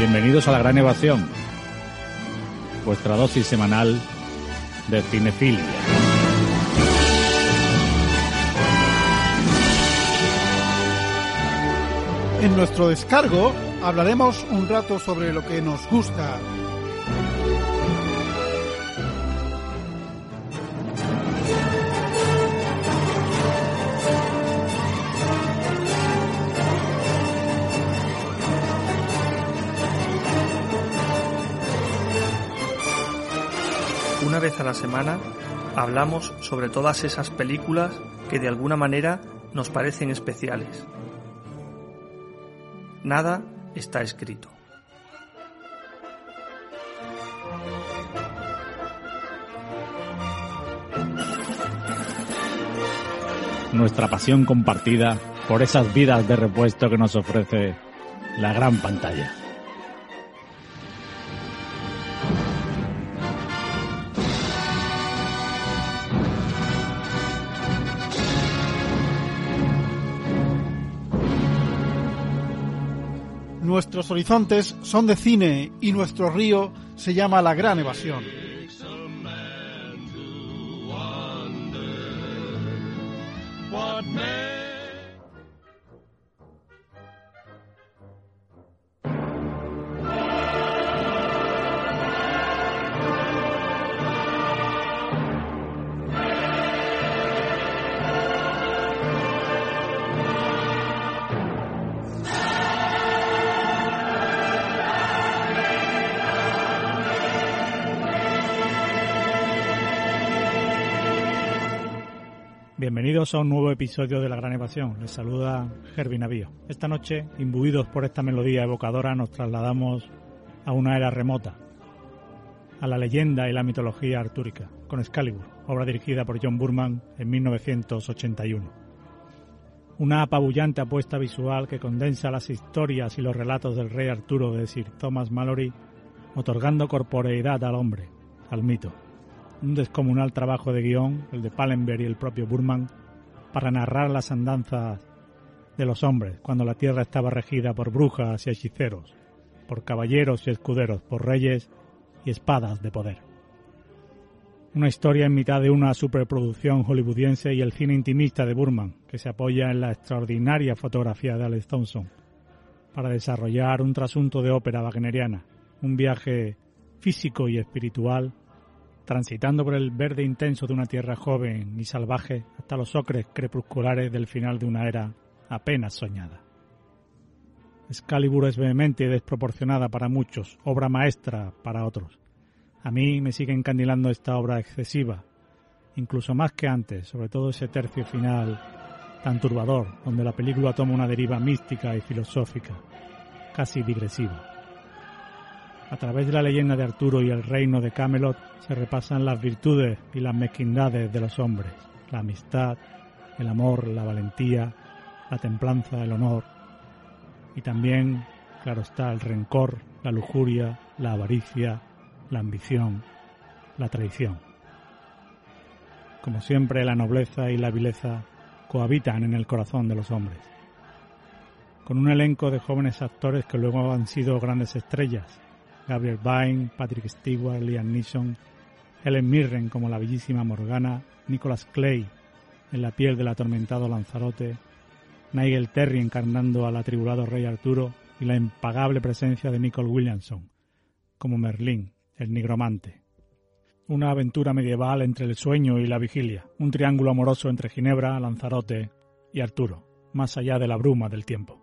Bienvenidos a la Gran Evasión, vuestra dosis semanal de cinefilia. En nuestro descargo hablaremos un rato sobre lo que nos gusta. Vez a la semana hablamos sobre todas esas películas que de alguna manera nos parecen especiales. Nada está escrito. Nuestra pasión compartida por esas vidas de repuesto que nos ofrece la gran pantalla. Nuestros horizontes son de cine y nuestro río se llama La Gran Evasión. Bienvenidos a un nuevo episodio de La Gran Evasión. Les saluda Gervi Navío. Esta noche, imbuidos por esta melodía evocadora, nos trasladamos a una era remota, a la leyenda y la mitología artúrica, con Excalibur, obra dirigida por John Burman en 1981. Una apabullante apuesta visual que condensa las historias y los relatos del rey Arturo de Sir Thomas Malory, otorgando corporeidad al hombre, al mito un descomunal trabajo de guion, el de Pallenberg y el propio Burman, para narrar las andanzas de los hombres cuando la tierra estaba regida por brujas y hechiceros, por caballeros y escuderos, por reyes y espadas de poder. Una historia en mitad de una superproducción hollywoodiense y el cine intimista de Burman, que se apoya en la extraordinaria fotografía de Alex Thompson, para desarrollar un trasunto de ópera wagneriana, un viaje físico y espiritual transitando por el verde intenso de una tierra joven y salvaje hasta los ocres crepusculares del final de una era apenas soñada. Excalibur es vehemente y desproporcionada para muchos, obra maestra para otros. A mí me sigue encandilando esta obra excesiva, incluso más que antes, sobre todo ese tercio final tan turbador, donde la película toma una deriva mística y filosófica, casi digresiva. A través de la leyenda de Arturo y el reino de Camelot se repasan las virtudes y las mezquindades de los hombres, la amistad, el amor, la valentía, la templanza, el honor y también, claro está, el rencor, la lujuria, la avaricia, la ambición, la traición. Como siempre, la nobleza y la vileza cohabitan en el corazón de los hombres. Con un elenco de jóvenes actores que luego han sido grandes estrellas, Gabriel Byrne, Patrick Stewart, Liam Neeson, Helen Mirren como la bellísima Morgana, Nicholas Clay en la piel del atormentado Lanzarote, Nigel Terry encarnando al atribulado rey Arturo y la impagable presencia de Nicole Williamson como Merlín, el nigromante. Una aventura medieval entre el sueño y la vigilia, un triángulo amoroso entre Ginebra, Lanzarote y Arturo, más allá de la bruma del tiempo.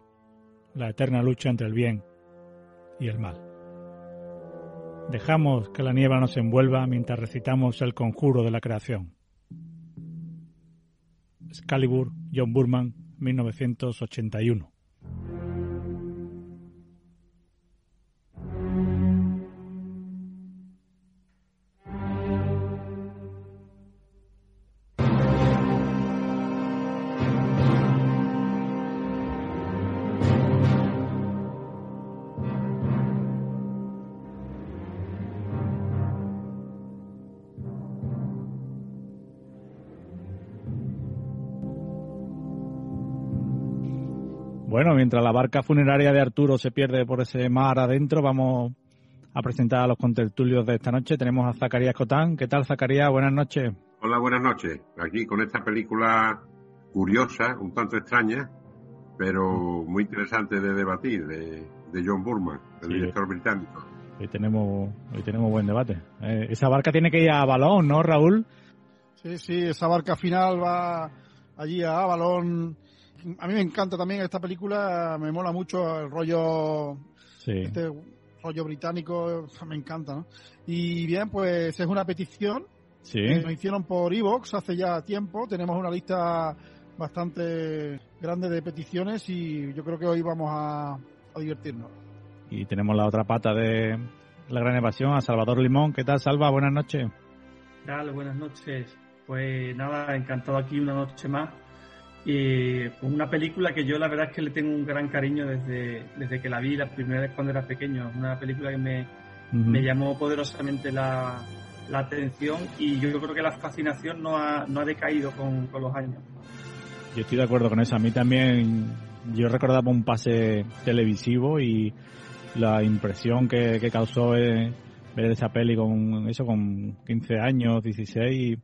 La eterna lucha entre el bien y el mal. Dejamos que la niebla nos envuelva mientras recitamos el conjuro de la creación. Excalibur, John Burman, 1981. Mientras la barca funeraria de Arturo se pierde por ese mar adentro, vamos a presentar a los contertulios de esta noche. Tenemos a Zacarías Cotán. ¿Qué tal, Zacarías? Buenas noches. Hola, buenas noches. Aquí con esta película curiosa, un tanto extraña, pero muy interesante de debatir, de, John Burman, el director británico. Hoy tenemos, hoy tenemos buen debate. Eh, esa barca tiene que ir a Balón, ¿no, Raúl? Sí, sí, esa barca final va allí a Balón a mí me encanta también esta película, me mola mucho el rollo, este rollo británico, me encanta, ¿no? Y bien, pues es una petición que nos hicieron por Evox hace ya tiempo, tenemos una lista bastante grande de peticiones y yo creo que hoy vamos a, divertirnos. Y tenemos la otra pata de la gran evasión, a Salvador Limón. ¿Qué tal, Salva? Buenas noches. Dale, buenas noches. Pues nada, encantado aquí una noche más y pues una película que yo la verdad es que le tengo un gran cariño desde, desde que la vi la primera vez cuando era pequeño. Una película que me, me llamó poderosamente la, la, atención y yo, creo que la fascinación no ha, no ha decaído con, con, los años. Yo estoy de acuerdo con eso. A mí también, yo recordaba un pase televisivo y la impresión que, que causó ver esa peli con eso con 15 años, 16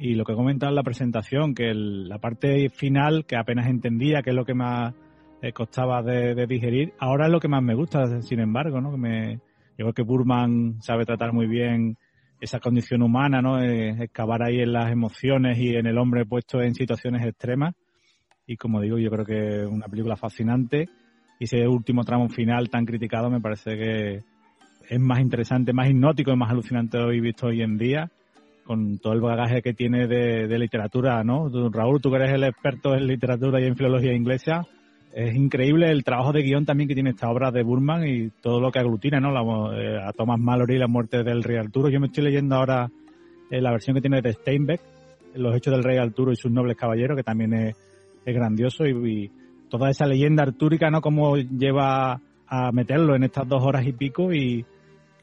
y lo que comenta en la presentación, que la parte final, que apenas entendía, que es lo que más eh, costaba de, digerir, ahora es lo que más me gusta, sin embargo, ¿no? Que me, yo creo que Burman sabe tratar muy bien esa condición humana, ¿no? Eh, excavar ahí en las emociones y en el hombre puesto en situaciones extremas. Y como digo, yo creo que es una película fascinante. Y ese último tramo final tan criticado me parece que es más interesante, más hipnótico y más alucinante hoy visto hoy en día con todo el bagaje que tiene de, literatura, ¿no? Raúl, tú que eres el experto en literatura y en filología inglesa, es increíble el trabajo de guion también que tiene esta obra de Burman y todo lo que aglutina, ¿no? La, eh, a Thomas Mallory, la muerte del rey Arturo. Yo me estoy leyendo ahora eh, la versión que tiene de Steinbeck, Los hechos del rey Arturo y sus nobles caballeros, que también es, grandioso y, toda esa leyenda artúrica, ¿no? Cómo lleva a meterlo en estas dos horas y pico y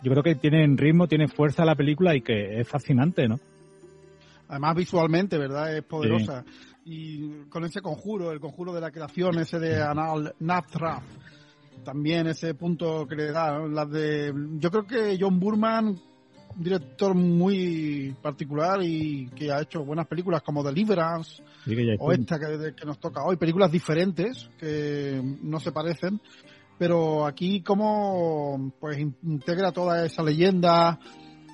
yo creo que tiene ritmo, tiene fuerza la película y que es fascinante, ¿no? Además visualmente, ¿verdad? Es poderosa. Y con ese conjuro, el conjuro de la creación, ese de Anal Nathrath, también ese punto que le da, las de... Yo creo que John Burman, un director muy particular y que ha hecho buenas películas como Deliverance o esta que, que nos toca hoy, películas diferentes que no se parecen, pero aquí como pues integra toda esa leyenda,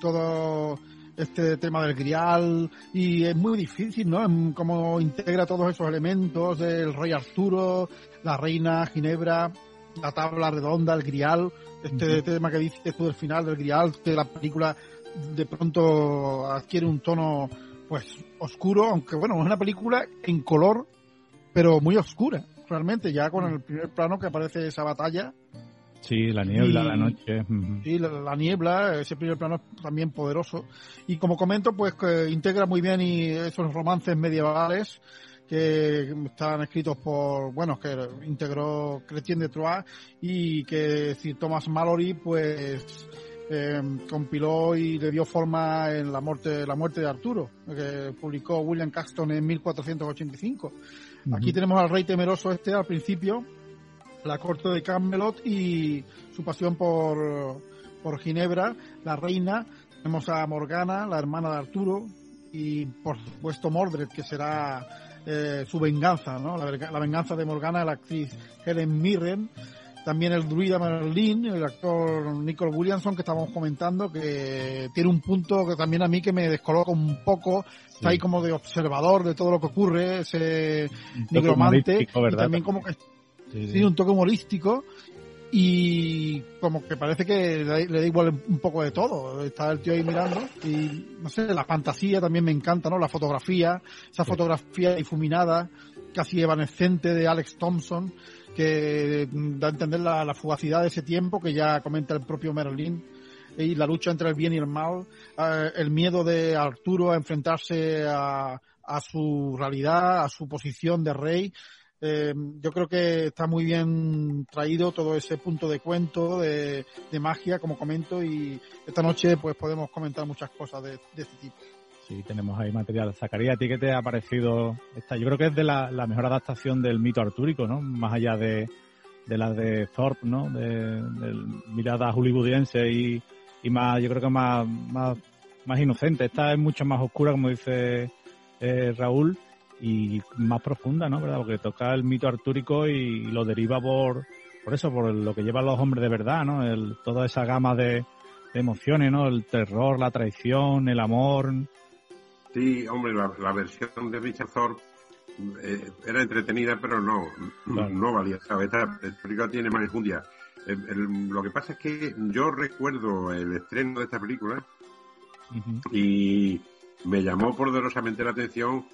todo este tema del grial y es muy difícil, ¿no? Como integra todos esos elementos del rey Arturo, la reina Ginebra, la tabla redonda, el grial, este tema que dices tú del final del grial, que la película de pronto adquiere un tono pues oscuro, aunque bueno, es una película en color, pero muy oscura realmente, ya con el primer plano que aparece esa batalla. Sí, la niebla, la noche. Sí, la, niebla, ese primer plano también poderoso. Y como comento, pues que integra muy bien y esos romances medievales que están escritos por, bueno, que integró Chrétien de Troyes y que si Thomas Mallory, pues eh, compiló y le dio forma en la muerte, la muerte de Arturo, que publicó William Caxton en 1485. Aquí tenemos al rey temeroso este al principio, la corte de Camelot y su pasión por, por Ginebra, la reina. Tenemos a Morgana, la hermana de Arturo, y por supuesto Mordred, que será eh, su venganza, ¿no? La, la, venganza de Morgana, la actriz Helen Mirren. También el druida Merlin, el actor Nicole Williamson, que estábamos comentando, que tiene un punto que también a mí que me descoloca un poco. Está ahí como de observador de todo lo que ocurre, ese nigromante. Y también como que tiene un toque humorístico. y como que parece que le, da igual un poco de todo. Está el tío ahí mirando y no sé, la fantasía también me encanta, ¿no? La fotografía, esa fotografía difuminada, casi evanescente de Alex Thompson, que da a entender la, la fugacidad de ese tiempo que ya comenta el propio Merlin y la lucha entre el bien y el mal, eh, el miedo de Arturo a enfrentarse a, a su realidad, a su posición de rey, eh, yo creo que está muy bien traído todo ese punto de cuento, de, magia, como comento, y esta noche pues podemos comentar muchas cosas de, este tipo. Sí, tenemos ahí material. Zacarías, ¿a ti qué te ha parecido esta? Yo creo que es de la, mejor adaptación del mito artúrico, ¿no? Más allá de, de la de Thorpe, ¿no? De, mirada hollywoodiense y, y más, yo creo que más, más, más inocente. Esta es mucho más oscura, como dice eh, Raúl, y más profunda, ¿no? ¿Verdad? Porque toca el mito artúrico y lo deriva por, por eso, por lo que llevan los hombres de verdad, ¿no? El, toda esa gama de, emociones, ¿no? El terror, la traición, el amor. Sí, hombre, la, versión de Richard Thorpe eh, era entretenida, pero no, no valía. ¿sabes? Esta película tiene más enjundia. Lo que pasa es que yo recuerdo el estreno de esta película y me llamó poderosamente la atención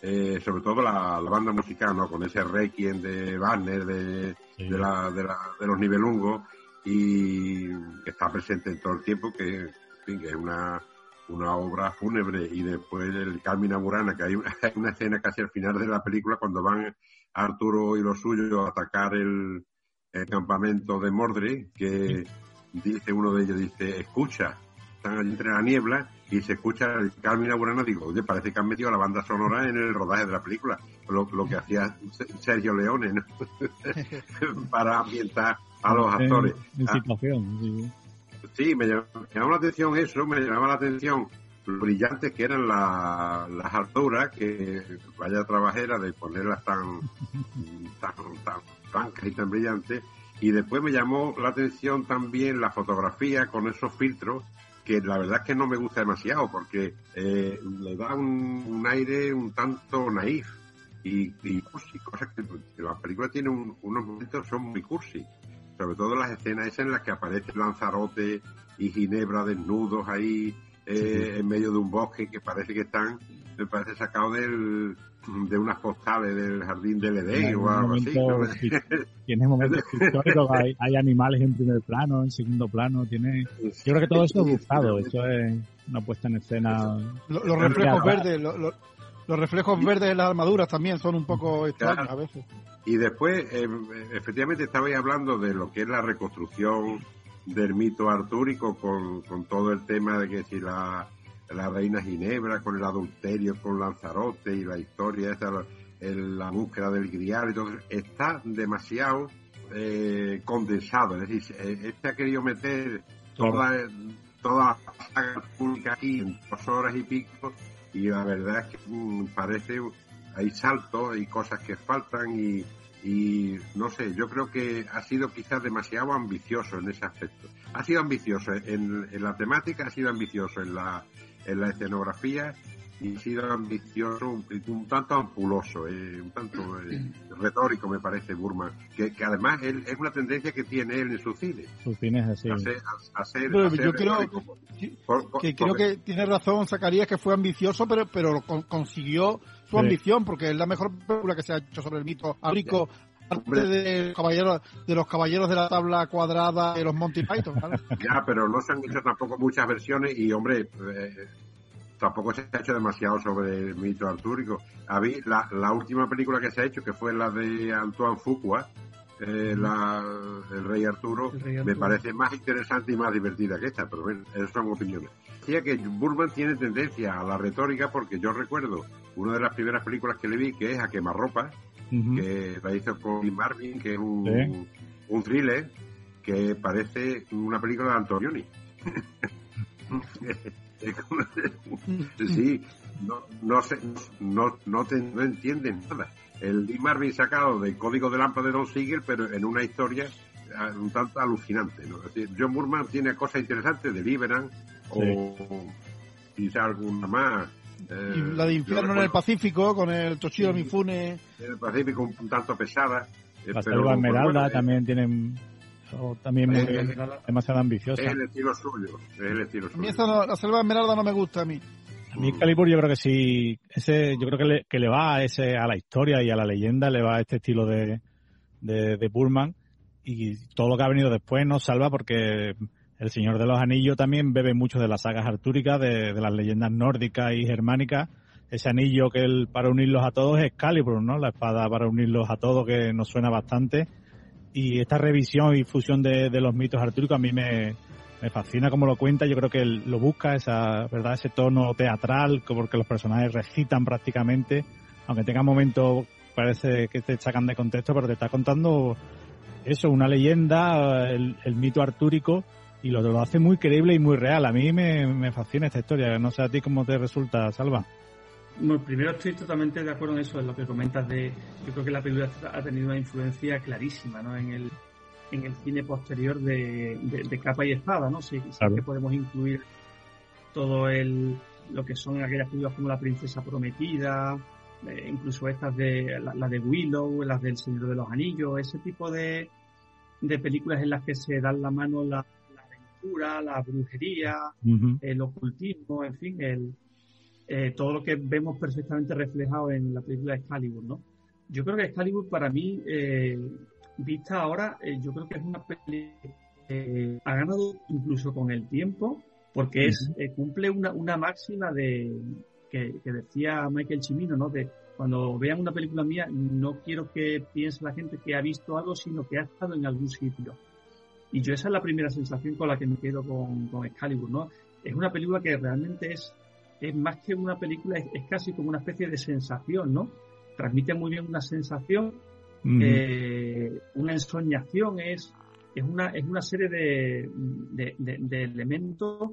eh, sobre todo la, banda musical, ¿no? Con ese requiem de Wagner, de, de, la, de, la, de, los nivelungos, y que está presente en todo el tiempo, que, es una, una obra fúnebre. Y después el Carmina Burana, que hay una, una, escena casi al final de la película, cuando van Arturo y los suyos a atacar el, el campamento de Mordred, que dice uno de ellos, dice, escucha, están allí entre la niebla y se escucha el Carmina Burana, digo, oye, parece que han metido la banda sonora en el rodaje de la película, lo, que hacía Sergio Leone, ¿no? para ambientar a los actores. Situación, sí. me, llamaba la atención eso, me llamaba la atención lo brillantes que eran las alturas, que vaya trabajera de ponerlas tan, tan, tan blancas y tan brillantes. Y después me llamó la atención también la fotografía con esos filtros que la verdad es que no me gusta demasiado porque eh, le da un, aire un tanto naif y, cursi, cosas que, la película tiene unos momentos son muy cursi, sobre todo las escenas esas en las que aparece Lanzarote y Ginebra desnudos ahí eh, en medio de un bosque que parece que están, me parece sacado del, de unas postales del jardín del Edén o algo así. Tiene momentos históricos, hay, hay, animales en primer plano, en segundo plano, tiene... Yo creo que todo eso es buscado, eso es una puesta en escena... Los, reflejos verdes, los reflejos verdes de las armaduras también son un poco extraños a veces. Y después, eh, efectivamente, estabais hablando de lo que es la reconstrucción del mito artúrico con, con todo el tema de que si la la reina Ginebra con el adulterio con Lanzarote y la historia esta, la búsqueda del grial y todo está demasiado eh, condensado. Es decir, eh, este ha querido meter toda, toda la saga pública aquí en dos horas y pico y la verdad es que mm, parece hay saltos y cosas que faltan y, y no sé, yo creo que ha sido quizás demasiado ambicioso en ese aspecto. Ha sido ambicioso en, en la temática, ha sido ambicioso en la en la escenografía y ha sido ambicioso, un, tanto ampuloso, eh, un tanto eh, retórico me parece Burman, que, que además él, es una tendencia que tiene él en su cine. Su cine es así. yo creo que, creo que tiene razón Zacarías que fue ambicioso, pero, pero consiguió su ambición, porque es la mejor película que se ha hecho sobre el mito áfrico parte de, caballeros, de los caballeros de la tabla cuadrada de los Monty Python. ya, pero no se han hecho tampoco muchas versiones y, hombre, eh, tampoco se ha hecho demasiado sobre el mito artúrico. La, la última película que se ha hecho, que fue la de Antoine Fuqua, eh, la, el Rey Arturo, me parece más interesante y más divertida que esta, pero bueno, esas son opiniones. Decía que Burman tiene tendencia a la retórica porque yo recuerdo una de las primeras películas que le vi, que es A quemarropa, que la hizo con Marvin, que es un, un thriller que parece una película de Antonioni. sí, no, no, no, no, te, no entienden nada. El Lee Marvin sacado del código de lámpara de Don Siegel, pero en una historia un tanto alucinante. ¿no? John Burman tiene cosas interesantes de Liberan o quizá alguna más eh, la de Infierno en el Pacífico con el Toshiro Mifune. En el Pacífico un, tanto pesada. Eh, la Esmeralda eh, también tienen o también muy, demasiado ambiciosa. Es el estilo suyo, es el estilo suyo. A mí esa la selva esmeralda no me gusta a mí. A mí Calibur yo creo que sí, ese, yo creo que le, que le va a ese, a la historia y a la leyenda, le va a este estilo de, de, de Burman y todo lo que ha venido después nos salva porque el Señor de los Anillos también bebe mucho de las sagas artúricas, de, de las leyendas nórdicas y germánicas. Ese anillo que él, para unirlos a todos es Excalibur, ¿no? La espada para unirlos a todos que nos suena bastante. Y esta revisión y fusión de, los mitos artúricos a mí me, fascina como lo cuenta, yo creo que él lo busca, esa, ¿verdad? ese tono teatral, porque los personajes recitan prácticamente, aunque tenga momentos, parece que te sacan de contexto, pero te está contando eso, una leyenda, el, mito artúrico, y lo, lo, hace muy creíble y muy real. A mí me, me fascina esta historia, no sé a ti cómo te resulta, Salva. Bueno, primero estoy totalmente de acuerdo en eso, en lo que comentas de, yo creo que la película ha tenido una influencia clarísima, ¿no? En el, en el cine posterior de, de, capa y espada, ¿no? Sí, que podemos incluir todo el lo que son aquellas películas como La Princesa Prometida, eh, incluso estas de la, de Willow, las del Señor de los Anillos, ese tipo de, de películas en las que se dan la mano la, la brujería, el ocultismo, en fin, el, eh, todo lo que vemos perfectamente reflejado en la película de Excalibur, ¿no? Yo creo que Excalibur para mí eh, vista ahora, eh, yo creo que es una peli que ha ganado incluso con el tiempo, porque es eh, cumple una, una máxima de que, decía Michael Chimino, ¿no? De cuando vean una película mía, no quiero que piense la gente que ha visto algo, sino que ha estado en algún sitio. Y yo esa es la primera sensación con la que me quedo con, con Excalibur, ¿no? Es una película que realmente es, es más que una película, es, es casi como una especie de sensación, ¿no? Transmite muy bien una sensación eh, una ensoñación es, es, una, es una serie de, de, elementos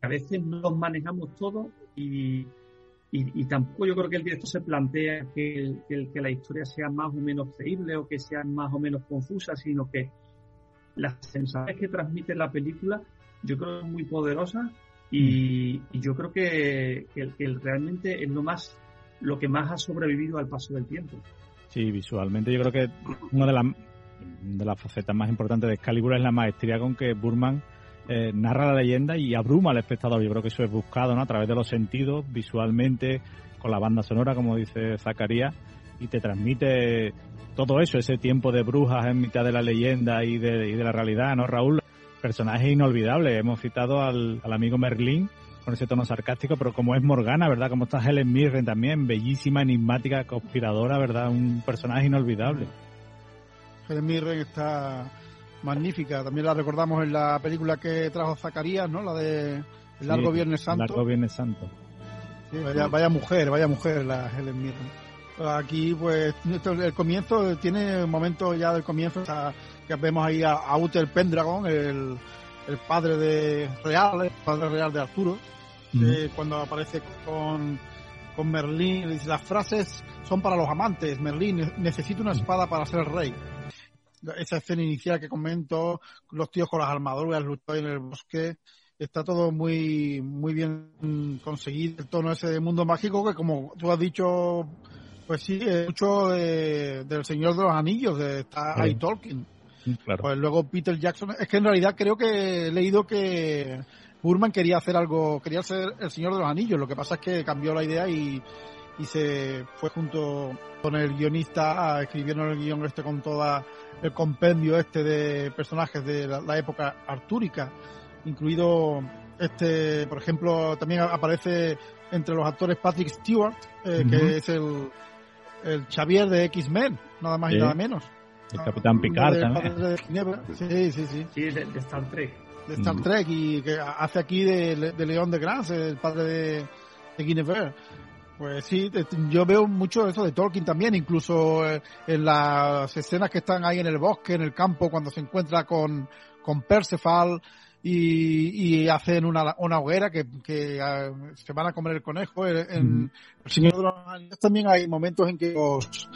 que a veces no los manejamos todos y, y, tampoco yo creo que el director se plantea que, que, la historia sea más o menos creíble o que sea más o menos confusa, sino que las sensaciones que transmite la película yo creo que es muy poderosa y, y yo creo que, que, realmente es lo más lo que más ha sobrevivido al paso del tiempo. Sí, visualmente yo creo que una de las, de las facetas más importantes de Excalibur es la maestría con que Burman eh, narra la leyenda y abruma al espectador. Yo creo que eso es buscado ¿no? a través de los sentidos, visualmente, con la banda sonora, como dice Zacarías, y te transmite todo eso, ese tiempo de brujas en mitad de la leyenda y de, y de la realidad, ¿no, Raúl? Personajes inolvidables. Hemos citado al, al amigo Merlín, con ese tono sarcástico, pero como es Morgana, ¿verdad? Como está Helen Mirren también, bellísima, enigmática, conspiradora, ¿verdad? Un personaje inolvidable. Helen Mirren está magnífica, también la recordamos en la película que trajo Zacarías, ¿no? La de El Largo Viernes Santo. Largo Viernes Santo. Sí, vaya, mujer, vaya mujer la Helen Mirren. Aquí, pues, el comienzo tiene un momento ya del comienzo, que vemos ahí a, Uther Pendragon, el, el padre de Real, el padre real de Arturo, eh, cuando aparece con, con Merlín, dice, las frases son para los amantes, Merlín, necesito una espada para ser rey. Esa escena inicial que comento, los tíos con las armaduras luchando en el bosque, está todo muy muy bien conseguido, el tono ese de mundo mágico que como tú has dicho, pues sí, mucho del Señor de los Anillos, de está ahí Tolkien. Pues luego Peter Jackson, es que en realidad creo que he leído que Burman quería hacer algo, quería ser el Señor de los Anillos, lo que pasa es que cambió la idea y, y se fue junto con el guionista escribiendo el guion este con toda el compendio este de personajes de la, época artúrica, incluido este, por ejemplo, también aparece entre los actores Patrick Stewart, eh, que es el, el Xavier de X-Men, nada más y nada menos. El Capitán Picard también. Sí, sí, sí. Sí, de Star Trek de Star mm. Trek y que hace aquí de, de León de Grance, el padre de, de Guinevere. Pues sí, yo veo mucho eso de Tolkien también, incluso eh, en las escenas que están ahí en el bosque, en el campo, cuando se encuentra con, con Perceval y, y hacen una, una hoguera que, que ah, se van a comer el conejo. En, mm. El Señor de los Anillos también hay momentos en que los,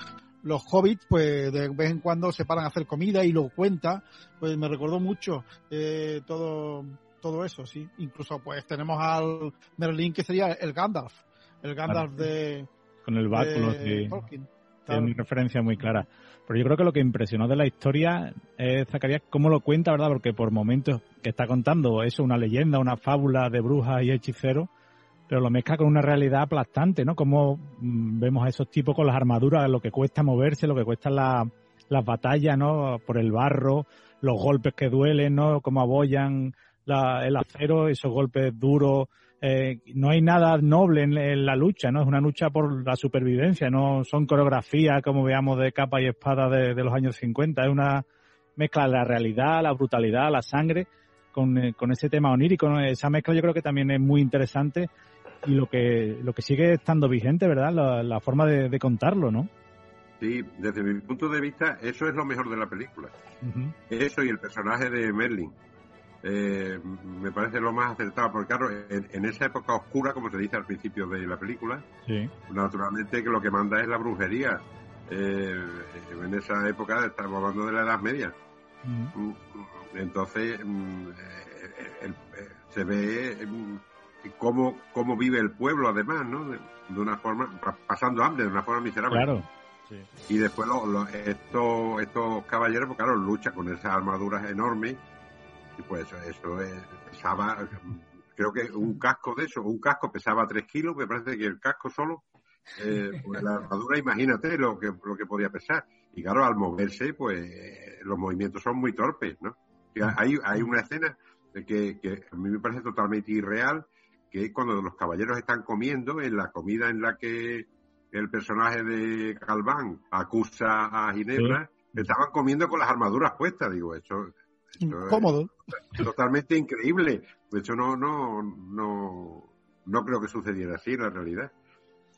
los hobbits, pues de vez en cuando se paran a hacer comida y lo cuenta, pues me recordó mucho eh, todo, todo eso, sí. Incluso pues tenemos al Merlín que sería el Gandalf, el Gandalf de... Con el báculo de, Tolkien. Tiene una referencia muy clara. Pero yo creo que lo que impresionó de la historia es Zacarías cómo lo cuenta, ¿verdad? Porque por momentos que está contando eso, una leyenda, una fábula de brujas y hechiceros, pero lo mezcla con una realidad aplastante, ¿no? Como mm, vemos a esos tipos con las armaduras, lo que cuesta moverse, lo que cuestan las batallas, ¿no? Por el barro, los golpes que duelen, ¿no? Cómo abollan el acero, esos golpes duros. Eh, no hay nada noble en, la lucha, ¿no? Es una lucha por la supervivencia, no son coreografías como veamos de capa y espada de, los años 50, es una mezcla de la realidad, la brutalidad, la sangre, con, eh, con ese tema onírico. Esa mezcla yo creo que también es muy interesante y lo que, lo que sigue estando vigente, ¿verdad? La, forma de, contarlo, ¿no? Sí, desde mi punto de vista, eso es lo mejor de la película. Eso y el personaje de Merlin. Eh, me parece lo más acertado, porque claro, en, esa época oscura, como se dice al principio de la película, naturalmente que lo que manda es la brujería. Eh, en esa época estamos hablando de la Edad Media. Mm, entonces, mm, eh, se ve mm, cómo, cómo vive el pueblo además, ¿no? De, una forma, pasando hambre, de una forma miserable. Claro. Y después estos, estos caballeros, pues claro, luchan con esas armaduras enormes. Y pues eso, pesaba, creo que un casco de eso, un casco pesaba 3 kilos, me parece que el casco solo, eh, pues la armadura, imagínate lo que, lo que podía pesar. Y claro, al moverse, pues los movimientos son muy torpes, ¿no? hay, hay una escena que, que a mí me parece totalmente irreal, que es cuando los caballeros están comiendo, en la comida en la que el personaje de Calván acusa a Ginebra, estaban comiendo con las armaduras puestas, digo, eso, cómodo. totalmente increíble. De hecho, no, no, no, no creo que sucediera así en la realidad.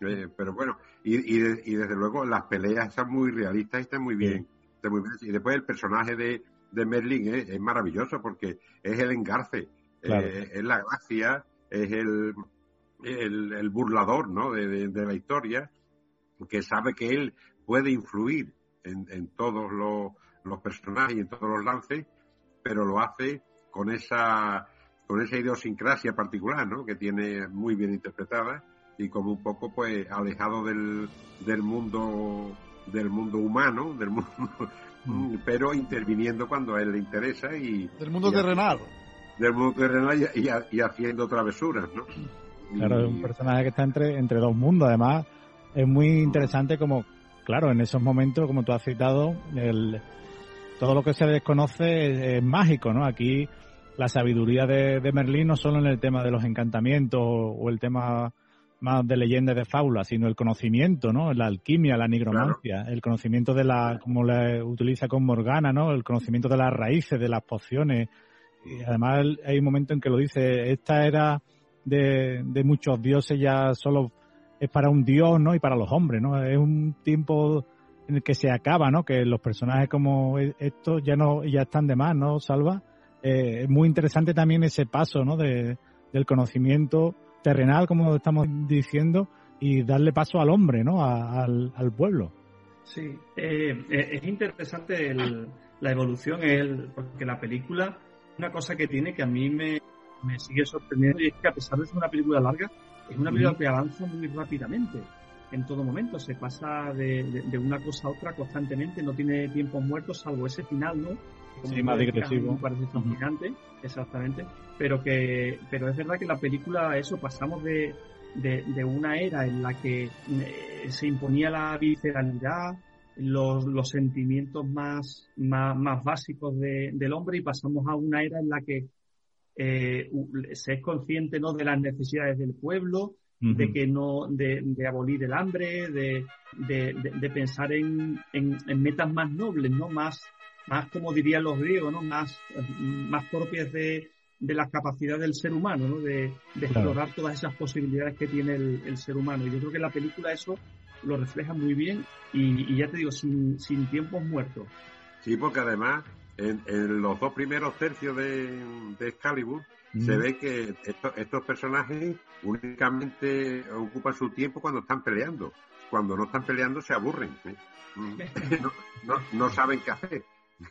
Eh, pero bueno, y, y, desde luego las peleas están muy realistas y están muy bien. muy bien. Y después el personaje de, de Merlin es, maravilloso porque es el engarce, eh, es la gracia, es el, el, burlador ¿no? De, la historia, que sabe que él puede influir en, en todos los, los, personajes y en todos los lances, pero lo hace con esa, con esa idiosincrasia particular, ¿no? que tiene muy bien interpretada y como un poco pues alejado del, del mundo del mundo humano, del mundo, mm. pero interviniendo cuando a él le interesa y del mundo terrenal del mundo terrenal y, haciendo travesuras, ¿no? Claro, es un personaje que está entre, entre dos mundos. Además, es muy interesante como, claro, en esos momentos, como tú has citado, el, todo lo que se desconoce es, mágico, ¿no? Aquí la sabiduría de, de, Merlín no solo en el tema de los encantamientos o, el tema más de leyendas de fábulas, sino el conocimiento, ¿no? La alquimia, la nigromancia, el conocimiento de la, como la utiliza con Morgana, ¿no? El conocimiento de las raíces, de las pociones, y además hay un momento en que lo dice, esta era de, muchos dioses ya solo es para un dios, ¿no? Y para los hombres, ¿no? Es un tiempo en el que se acaba, ¿no? Que los personajes como e, estos ya no ya están de más, ¿no? Salva. Eh, es muy interesante también ese paso, ¿no? De, del conocimiento terrenal, como estamos diciendo, y darle paso al hombre, ¿no? al, al, pueblo. Sí, eh, eh, es interesante la evolución, el, porque la película una cosa que tiene que a mí me, sigue sorprendiendo y es que a pesar de ser una película larga, es una película que avanza muy rápidamente en todo momento, se pasa de, una cosa a otra constantemente, no tiene tiempos muertos salvo ese final, ¿no? sí, más digresivo. parece fascinante, exactamente, pero que pero es verdad que la película, eso, pasamos de, de, una era en la que eh, se imponía la visceralidad, los, los sentimientos más, más, básicos del hombre y pasamos a una era en la que eh, se es consciente ¿no? de las necesidades del pueblo, de que no, de, de abolir el hambre, de, de, pensar en, en, metas más nobles, ¿no? Más, más como dirían los griegos, ¿no? Más, más propias de, de las capacidades del ser humano, ¿no? De, explorar todas esas posibilidades que tiene el, el, ser humano. Y yo creo que la película eso lo refleja muy bien y, ya te digo, sin, sin tiempos muertos. Sí, porque además en, los dos primeros tercios de, de Excalibur se ve que estos, personajes únicamente ocupan su tiempo cuando están peleando. Cuando no están peleando se aburren. ¿eh? Mm. no, no, saben qué hacer.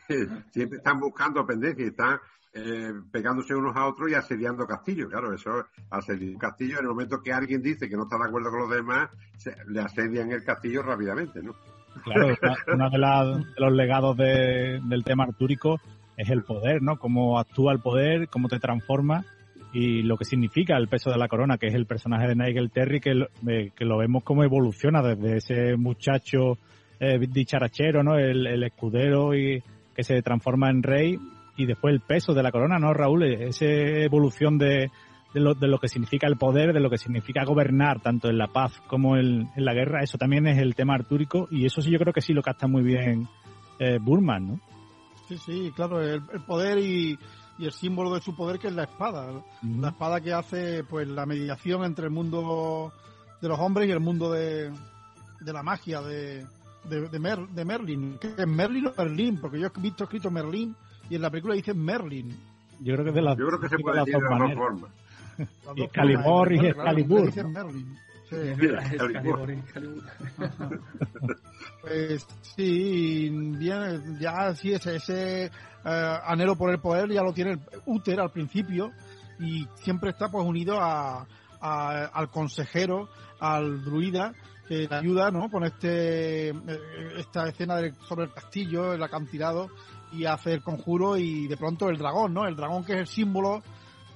Siempre están buscando pendencias, están eh, pegándose unos a otros y asediando castillos. Claro, eso, asediar un castillo, en el momento que alguien dice que no está de acuerdo con los demás, le asedian el castillo rápidamente, ¿no? Claro, uno de, los legados del tema artúrico es el poder, ¿no? Cómo actúa el poder, cómo te transforma y lo que significa el peso de la corona, que es el personaje de Nigel Terry, que, lo, eh, que lo vemos como evoluciona desde ese muchacho eh, dicharachero, ¿no? El, escudero y que se transforma en rey y después el peso de la corona, ¿no, Raúl? Esa evolución de, de lo, de lo que significa el poder, de lo que significa gobernar, tanto en la paz como en, la guerra, eso también es el tema artúrico y eso sí yo creo que sí lo capta muy bien eh, Burman, ¿no? Sí, sí, claro, el, poder y, y, el símbolo de su poder que es la espada, la espada que hace pues la mediación entre el mundo de los hombres y el mundo de, de la magia de, de, de, Merlin, que es Merlin o Merlin, porque yo he visto escrito Merlin y en la película dice Merlin. Yo creo que, de la, yo creo que se puede decir de las dos formas. y Excalibur y Excalibur. pues sí, bien, ya sí, ese, ese uh, anhelo por el poder ya lo tiene Uther al principio y siempre está pues unido a, a, al consejero, al druida que le ayuda, ¿no? Con este eh, esta escena de, sobre el castillo, el acantilado y hace el conjuro y de pronto el dragón, ¿no? El dragón que es el símbolo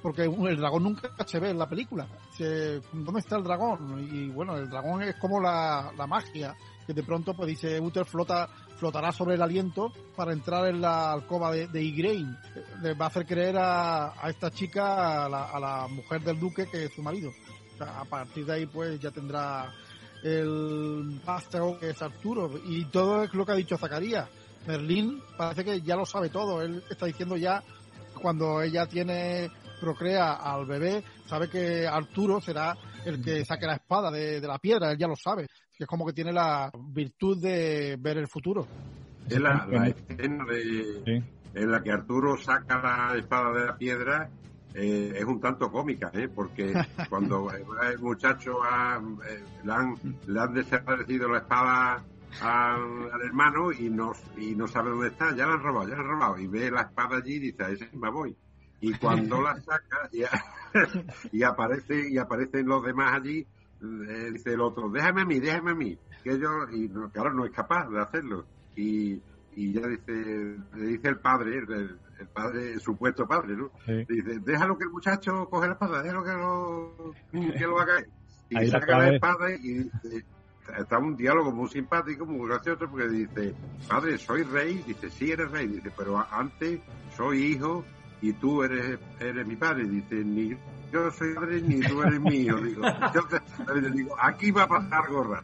porque el dragón nunca se ve en la película. ¿Dónde está el dragón? Y bueno, el dragón es como la, magia, que de pronto pues dice Uther flota, flotará sobre el aliento para entrar en la alcoba de, de Igraine. Le va a hacer creer a, esta chica, a la, mujer del duque, que es su marido. a partir de ahí pues ya tendrá el vástago que es Arturo. Y todo es lo que ha dicho Zacarías. Merlín parece que ya lo sabe todo. Él está diciendo ya cuando ella tiene procrea al bebé, sabe que Arturo será el que saque la espada de, la piedra, él ya lo sabe. Es como que tiene la virtud de ver el futuro. Es la, escena en la que Arturo saca la espada de la piedra eh, es un tanto cómica, ¿eh? porque cuando el muchacho eh, le, han, le han desaparecido la espada al, hermano y no, y no sabe dónde está, ya la han robado, ya la han robado, y ve la espada allí y dice, a ese me voy y cuando la saca y, aparece y aparecen los demás allí eh, dice el otro déjame a mí déjame a mí que yo y claro no es capaz de hacerlo. Y, y ya dice le dice el padre el, padre el supuesto padre no dice déjalo que el muchacho coge la espada déjalo que lo que lo haga y saca la espada y está un diálogo muy simpático, muy gracioso, porque dice, padre, soy rey, dice, sí eres rey, dice, pero antes soy hijo y tú eres, eres mi padre. Dice, ni yo soy padre ni tú eres mío. Digo, yo digo aquí va a pasar gorra.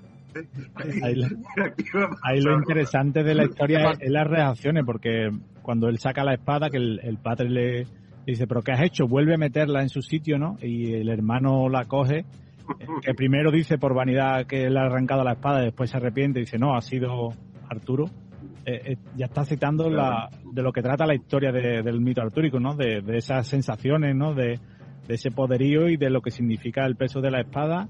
Ahí, lo, interesante de la historia es, las reacciones, porque cuando él saca la espada, que el, padre le dice, pero ¿qué has hecho? Vuelve a meterla en su sitio, ¿no? Y el hermano la coge, que primero dice por vanidad que le ha arrancado la espada, después se arrepiente y dice, no, ha sido Arturo. Eh, eh, ya está citando la, de lo que trata la historia del mito artúrico, ¿no? De, esas sensaciones, ¿no? De, ese poderío y de lo que significa el peso de la espada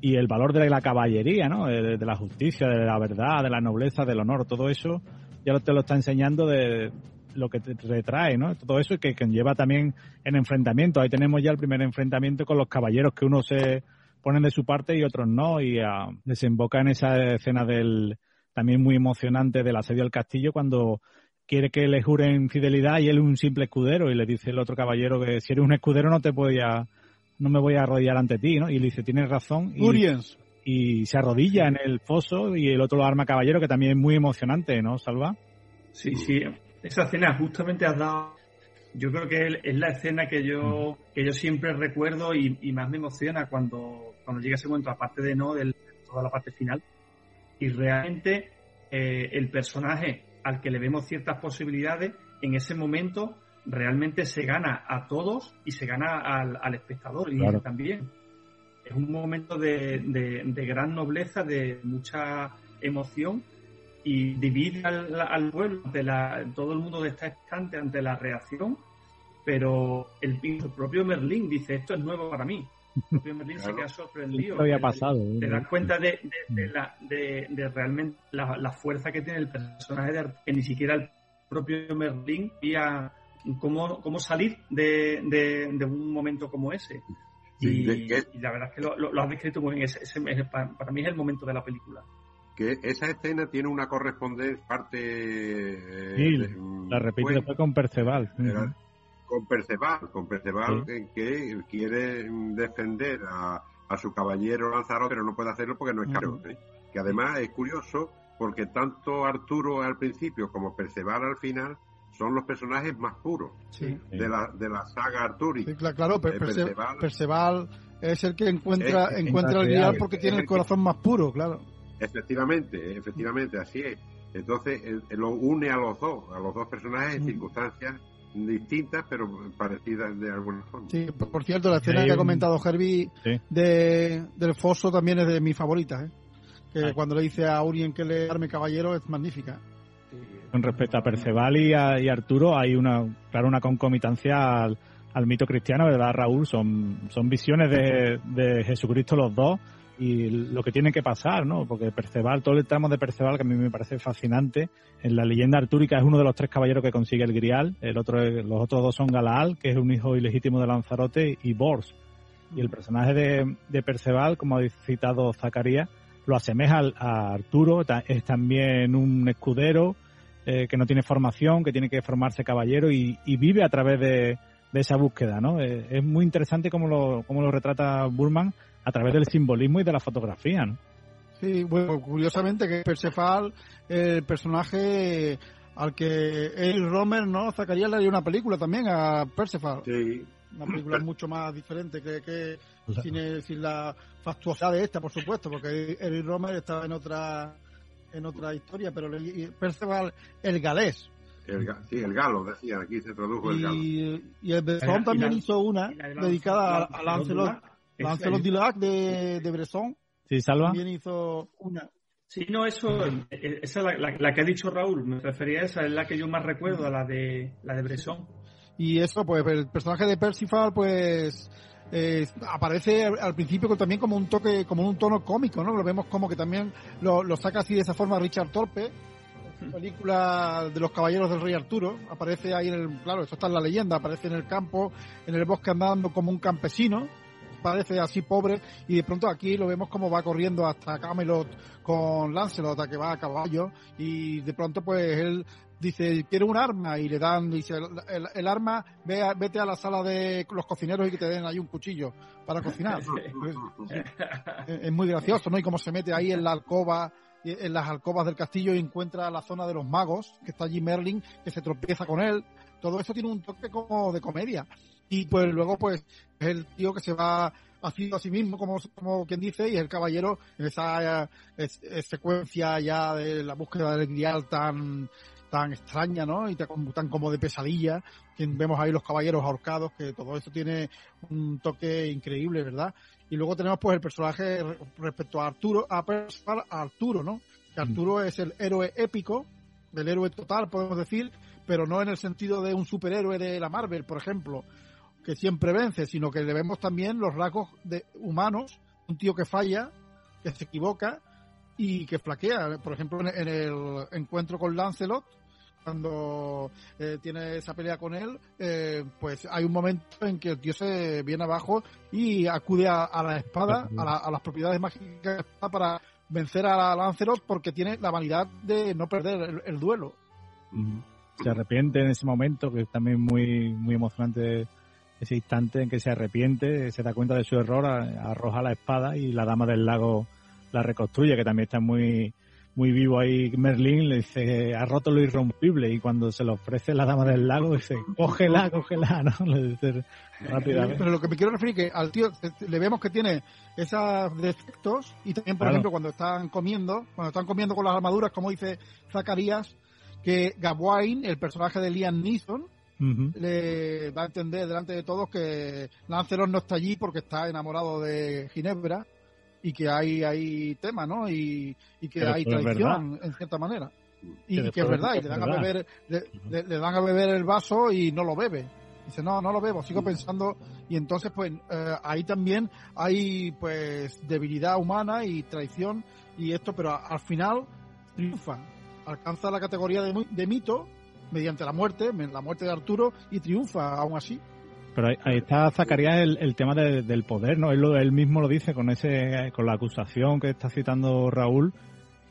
y el valor de la caballería, ¿no? De, la justicia, de la verdad, de la nobleza, del honor, todo eso ya te lo está enseñando de lo que te retrae, ¿no? Todo eso y que conlleva también en enfrentamiento. Ahí tenemos ya el primer enfrentamiento con los caballeros que unos se ponen de su parte y otros no y ah, desemboca en esa escena del, también muy emocionante del asedio al castillo cuando quiere que le juren fidelidad y él es un simple escudero y le dice el otro caballero que si eres un escudero no te voy a no me voy a arrodillar ante ti, ¿no? Y le dice, tienes razón. Y, y se arrodilla en el foso y el otro lo arma caballero, que también es muy emocionante, ¿no, Salva? Sí, sí. Esa escena justamente has dado. Yo creo que es la escena que yo, que yo siempre recuerdo y, más me emociona cuando, cuando llega ese momento, aparte de no, de toda la parte final y realmente eh, el personaje al que le vemos ciertas posibilidades, en ese momento realmente se gana a todos y se gana al, espectador y también. Es un momento de, gran nobleza, de mucha emoción y divide al, pueblo, ante la, todo el mundo está estante ante la reacción, pero el, el propio Merlín dice, esto es nuevo para mí. Merlín se queda sorprendido. había pasado. Te, das cuenta de, de, la, de, realmente la, fuerza que tiene el personaje de que ni siquiera el propio Merlín veía cómo, cómo salir de, un momento como ese. Y, la verdad es que lo, has descrito muy bien. Ese, para, mí es el momento de la película. que esa escena tiene una correspondencia parte... Eh, la repite después con Perceval. Con Perceval, con Perceval que, quiere defender a, su caballero Lanzarote, pero no puede hacerlo porque no es caro. ¿eh? Que además es curioso porque tanto Arturo al principio como Perceval al final son los personajes más puros de, la, de la saga Arturi. claro, eh, Perceval, es el que encuentra, encuentra el guiar porque tiene el corazón más puro, claro. Efectivamente, efectivamente, así es. Entonces, lo une a los dos, a los dos personajes en mm. circunstancias distintas, pero parecidas de alguna forma. Sí, por cierto, la escena que ha comentado Herbie de, del foso también es de mis favoritas, ¿eh? que cuando le dice a Urien que le arme caballero es magnífica. Con respecto a Perceval y, a, Arturo, hay una, claro, una concomitancia al, mito cristiano, ¿verdad, Raúl? Son, son visiones de, de Jesucristo los dos y lo que tiene que pasar, ¿no? Porque Perceval, todo el tramo de Perceval que a mí me parece fascinante, en la leyenda artúrica es uno de los tres caballeros que consigue el grial, el otro, los otros dos son Galaal, que es un hijo ilegítimo de Lanzarote, y Bors. Y el personaje de, de Perceval, como ha citado Zacarías, lo asemeja a Arturo, es también un escudero eh, que no tiene formación, que tiene que formarse caballero y, vive a través de, esa búsqueda, ¿no? Eh, es muy interesante cómo lo, cómo lo retrata Burman a través del simbolismo y de la fotografía, ¿no? Sí, bueno, curiosamente que Perceval, el personaje al que Eric Romer, ¿no? Zacarías le dio una película también a Perceval. Sí. Una película mucho más diferente que, que sin, la factuosidad de esta, por supuesto, porque Eric Romer estaba en otra en otra historia, pero Perceval el galés. El, sí, el galo, decía, aquí se tradujo el galo. Y el Besson también hizo una dedicada a, a Lancelot Lancelot Dilac de, de Bresson. Sí, Salva. También hizo una. Sí, no, eso, esa es la, que ha dicho Raúl, me refería a esa, es la que yo más recuerdo, a la de, la de Bresson. Y eso, pues, el personaje de Percival, pues, eh, aparece al, principio también como un toque, como un tono cómico, ¿no? Lo vemos como que también lo, lo saca así de esa forma Richard Torpe, película de los caballeros del rey Arturo, aparece ahí en el, claro, esto está en la leyenda, aparece en el campo, en el bosque andando como un campesino, parece así pobre y de pronto aquí lo vemos como va corriendo hasta Camelot con Lancelot, a que va a caballo y de pronto pues él dice, quiere un arma y le dan, dice, el, arma, ve vete a la sala de los cocineros y que te den ahí un cuchillo para cocinar. es, muy gracioso, ¿no? Y cómo se mete ahí en la alcoba en las alcobas del castillo y encuentra la zona de los magos, que está allí Merlin, que se tropieza con él. Todo eso tiene un toque como de comedia y pues luego pues es el tío que se va haciendo a sí mismo como, como quien dice y es el caballero en esa secuencia ya de la búsqueda del grial tan tan extraña ¿no? y tan, como de pesadilla vemos ahí los caballeros ahorcados que todo esto tiene un toque increíble verdad y luego tenemos pues el personaje respecto a Arturo a, Arturo no que Arturo es el héroe épico del héroe total podemos decir pero no en el sentido de un superhéroe de la Marvel por ejemplo que siempre vence, sino que le vemos también los rasgos de humanos, un tío que falla, que se equivoca y que flaquea. Por ejemplo, en, el encuentro con Lancelot, cuando eh, tiene esa pelea con él, eh, pues hay un momento en que el tío se viene abajo y acude a, la espada, a, las propiedades mágicas para vencer a Lancelot porque tiene la vanidad de no perder el, duelo. Se arrepiente en ese momento, que es también muy, muy emocionante ese instante en que se arrepiente, se da cuenta de su error, arroja la espada y la dama del lago la reconstruye, que también está muy muy vivo ahí Merlín, le dice, ha roto lo irrompible, y cuando se le ofrece la dama del lago, dice, cógela, cógela, ¿no? Le dice rápidamente. Pero lo que me quiero referir es que al tío le vemos que tiene esos defectos, y también, por ejemplo, cuando están comiendo, cuando están comiendo con las armaduras, como dice Zacarías, que Gawain, el personaje de Liam Neeson, le da a entender delante de todos que Lancelot no está allí porque está enamorado de Ginebra y que hay, hay tema, ¿no? Y, que hay traición, en cierta manera. Y que, es verdad, y le dan, a beber, le, dan a beber el vaso y no lo bebe. Dice, no, no lo bebo, sigo pensando. Y entonces, pues, eh, ahí también hay, pues, debilidad humana y traición y esto, pero al final triunfa. Alcanza la categoría de, de mito mediante la muerte, la muerte de Arturo, y triunfa aún así. Pero ahí, está Zacarías el, tema del poder, ¿no? Él, él, mismo lo dice con ese con la acusación que está citando Raúl,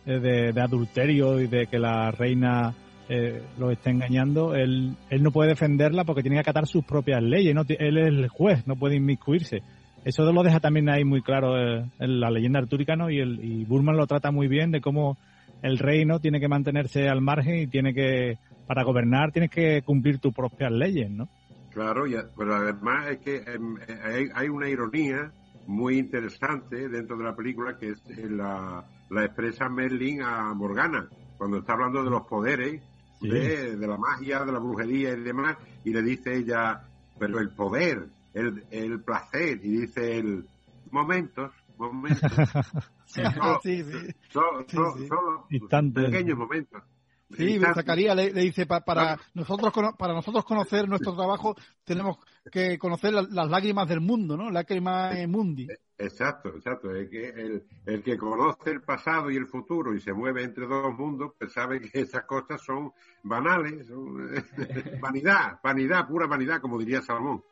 de, adulterio y de que la reina eh, lo esté engañando, él, él no puede defenderla porque tiene que acatar sus propias leyes. ¿no? Él es el juez, no puede inmiscuirse. Eso lo deja también ahí muy claro eh, en la leyenda artúrica, ¿no? Y, el, y Burman lo trata muy bien de cómo el reino tiene que mantenerse al margen y tiene que, para gobernar, tienes que cumplir tus propias leyes, ¿no? Claro, pero además es que em, hay, una ironía muy interesante dentro de la película que es eh, la, la expresa Merlin a Morgana, cuando está hablando de los poderes, de, de, la magia, de la brujería y demás, y le dice ella, pero el poder, el, el placer, y dice el momentos, momentos. sí, sí, pequeños momentos. Sí, Zacarías le, dice, para, nosotros para nosotros conocer nuestro trabajo tenemos que conocer las lágrimas del mundo, ¿no? Lágrimas mundi. Eh, exacto, exacto. El que, el, el, que conoce el pasado y el futuro y se mueve entre dos mundos, pues sabe que esas cosas son banales, son vanidad, vanidad, pura vanidad, como diría Salomón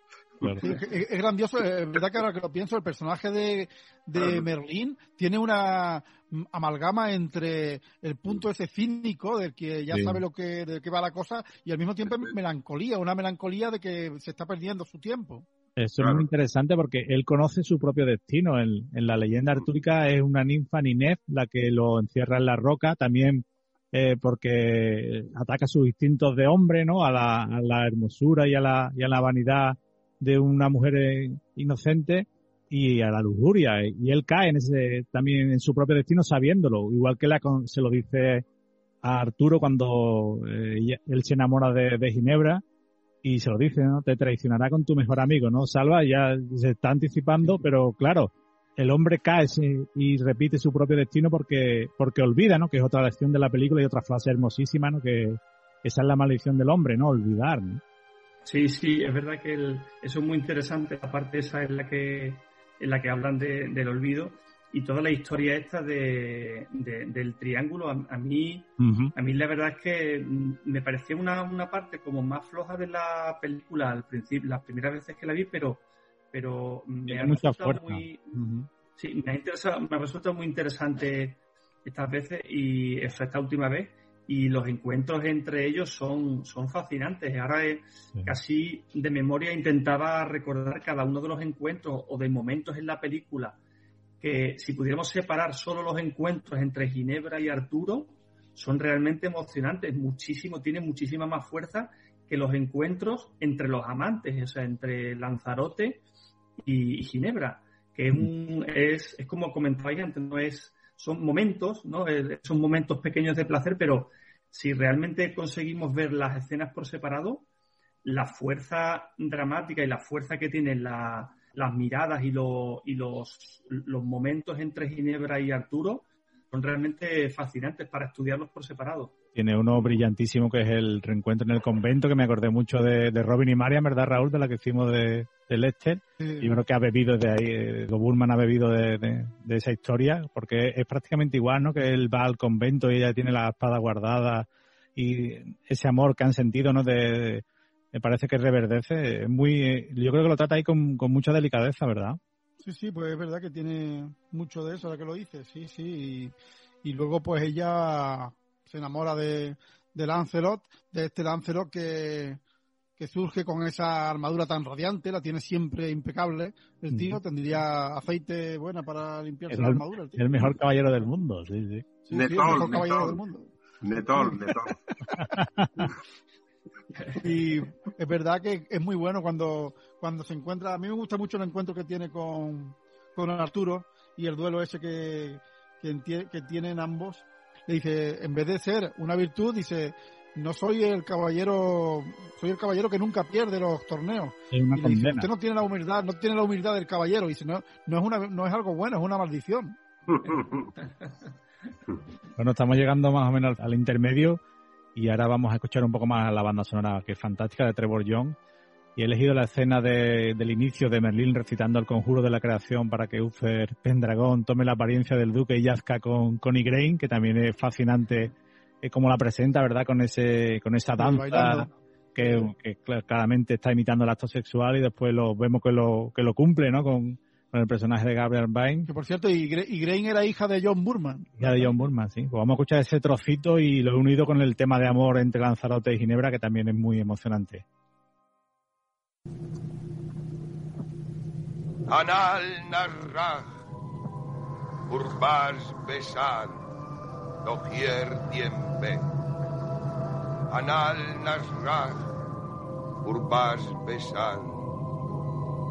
es, grandioso, es verdad que ahora que lo pienso, el personaje de, de Merlín tiene una amalgama entre el punto ese cínico del que ya sabe lo que, de qué va la cosa y al mismo tiempo melancolía, una melancolía de que se está perdiendo su tiempo. Eso es muy interesante porque él conoce su propio destino. En, la leyenda artúrica es una ninfa Ninef la que lo encierra en la roca, también eh, porque ataca sus instintos de hombre, ¿no? A la, a la hermosura y a la, y a la vanidad de una mujer eh, inocente y a la lujuria. Y él cae en ese, también en su propio destino sabiéndolo, igual que la, se lo dice a Arturo cuando eh, él se enamora de, Ginebra y se lo dice, ¿no? Te traicionará con tu mejor amigo, ¿no? Salva ya se está anticipando, pero claro, el hombre cae y repite su propio destino porque, porque olvida, ¿no? Que es otra lección de la película y otra frase hermosísima, ¿no? Que esa es la maldición del hombre, ¿no? Olvidar, ¿no? Sí, sí, es verdad que eso es muy interesante. La parte esa es la que, en la que hablan del olvido y toda la historia esta de, del triángulo. A, mí, a mí la verdad es que me pareció una, una parte como más floja de la película al principio, las primeras veces que la vi, pero, pero me ha resultado muy, sí, me ha me ha resultado muy interesante estas veces y esta última vez y los encuentros entre ellos son, son fascinantes. Ahora casi de memoria intentaba recordar cada uno de los encuentros o de momentos en la película que si pudiéramos separar solo los encuentros entre Ginebra y Arturo, son realmente emocionantes, muchísimo, tienen muchísima más fuerza que los encuentros entre los amantes, o sea, entre Lanzarote y, Ginebra, que es, un, es, es como comentabais antes, no es son momentos, ¿no? Eh, son momentos pequeños de placer, pero si realmente conseguimos ver las escenas por separado, la fuerza dramática y la fuerza que tienen las miradas y, y los, los momentos entre Ginebra y Arturo son realmente fascinantes para estudiarlos por separado. Tiene uno brillantísimo que es el reencuentro en el convento, que me acordé mucho de, Robin y Marian, ¿verdad, Raúl? De la que hicimos de, de Lester. Y creo que ha bebido de ahí, eh, lo Burman ha bebido de, esa historia, porque es prácticamente igual, ¿no? Que él va al convento y ella tiene la espada guardada y ese amor que han sentido, ¿no? De, me parece que reverdece. Es muy, yo creo que lo trata ahí con, con mucha delicadeza, ¿verdad? Sí, sí, pues es verdad que tiene mucho de eso, la que lo dice, sí, sí. Y, luego pues ella se enamora de, de Lancelot, de este Lancelot que, que surge con esa armadura tan radiante, la tiene siempre impecable. El tío tendría aceite buena para limpiarse la armadura. El, mejor caballero del mundo, sí, sí. sí, el mejor caballero del mundo. Netol, Netol. y es verdad que es muy bueno cuando, cuando se encuentra. A mí me gusta mucho el encuentro que tiene con, con Arturo y el duelo ese que, que, tienen ambos. Le dice, en vez de ser una virtud, dice, no soy el caballero, soy el caballero que nunca pierde los torneos. y dice, usted no tiene la humildad, no tiene la humildad del caballero. Y dice, no, no es una, no es algo bueno, es una maldición. bueno, estamos llegando más o menos al intermedio y ahora vamos a escuchar un poco más la banda sonora, que es fantástica, de Trevor Young. Y he elegido la escena del inicio de Merlín recitando el conjuro de la creación para que Uther Pendragón tome la apariencia del duque y yazca con, con Igraine, que también es fascinante eh, como la presenta, ¿verdad? Con ese con esa danza que, claramente está imitando el acto sexual y después lo vemos que lo, que lo cumple, ¿no? Con, con el personaje de Gabriel Byrne. Que por cierto, y, Grain era hija de John Burman. Hija de John Burman, sí. Pues vamos a escuchar ese trocito y lo he unido con el tema de amor entre Lanzarote y Ginebra, que también es muy emocionante. Anal narraj, urbas besan, doquier tiempe. Anal narraj, urbas besan,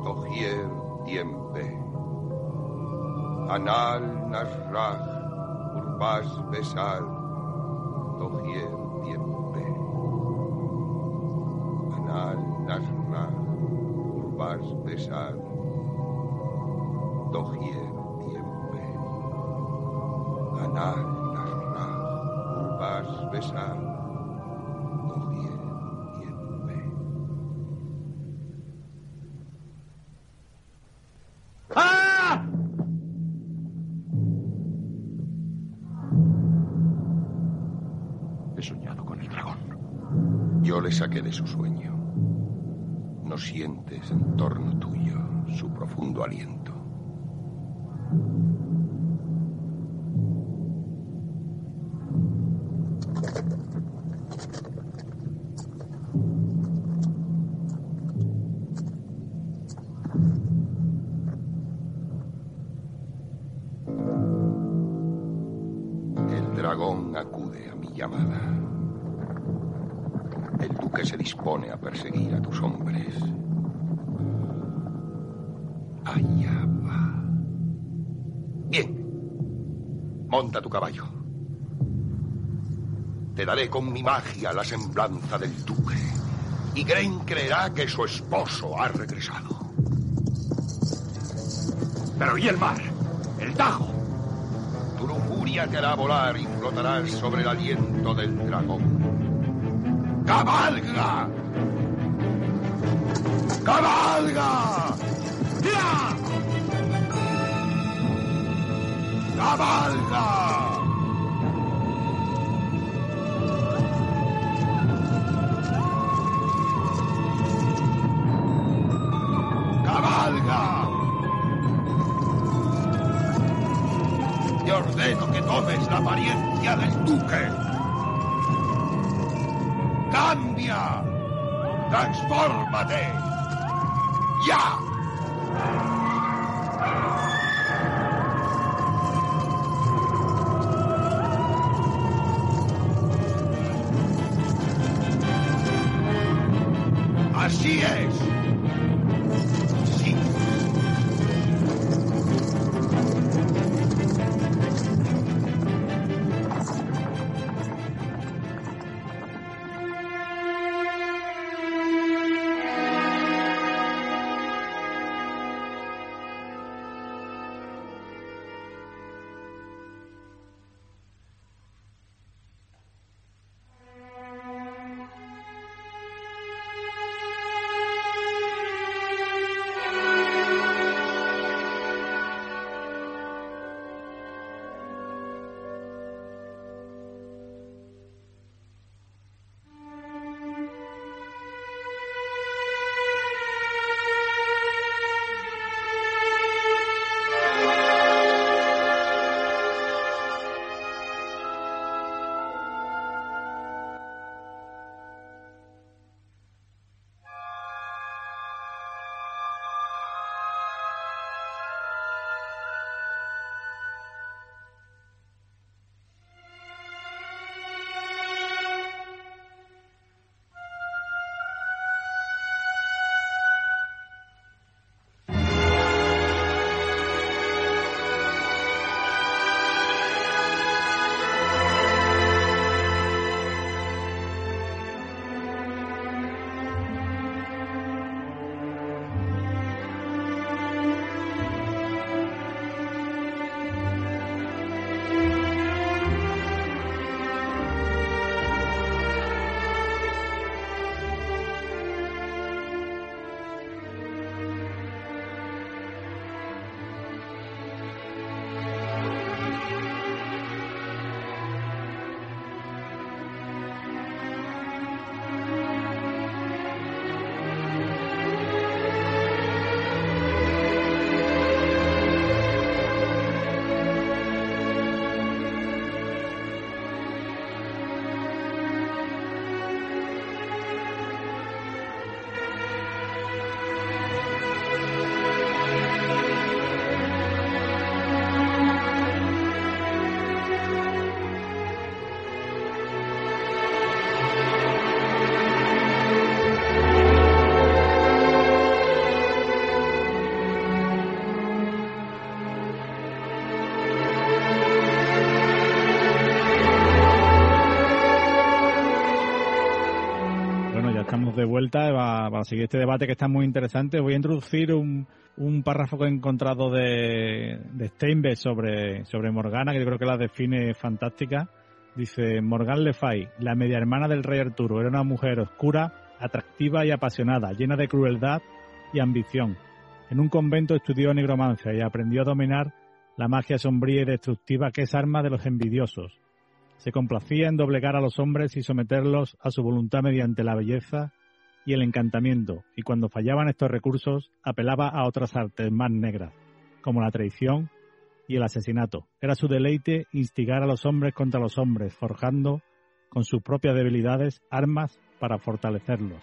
doquier tiempe. Anal narraj, urbas besan, doquier tiempe. Anal narraj, urbas besan, doquier tiempe. Ganar, narrar, urbas, besar, doquier tiempe. ¡Ah! He soñado con el dragón. Yo le saqué de su sueño. Sientes en torno tuyo su profundo aliento. Monta tu caballo. Te daré con mi magia la semblanza del duque. Y Grain creerá que su esposo ha regresado. Pero ¿y el mar? ¿El Tajo? Tu lujuria te hará volar y flotarás sobre el aliento del dragón. ¡Cabalga! ¡Cabalga! ¡Ya! ¡Cabalga! ¡Cabalga! Te ordeno que tomes la apariencia del duque. ¡Cambia! ¡Transfórmate! ¡Ya! Para, seguir este debate que está muy interesante. Voy a introducir un, un párrafo que he encontrado de, de Steinbeck sobre, sobre Morgana, que yo creo que la define fantástica. Dice, Morgan Le Fay, la media hermana del rey Arturo, era una mujer oscura, atractiva y apasionada, llena de crueldad y ambición. En un convento estudió nigromancia y aprendió a dominar la magia sombría y destructiva que es arma de los envidiosos. Se complacía en doblegar a los hombres y someterlos a su voluntad mediante la belleza y el encantamiento, y cuando fallaban estos recursos apelaba a otras artes más negras, como la traición y el asesinato. Era su deleite instigar a los hombres contra los hombres, forjando con sus propias debilidades armas para fortalecerlos.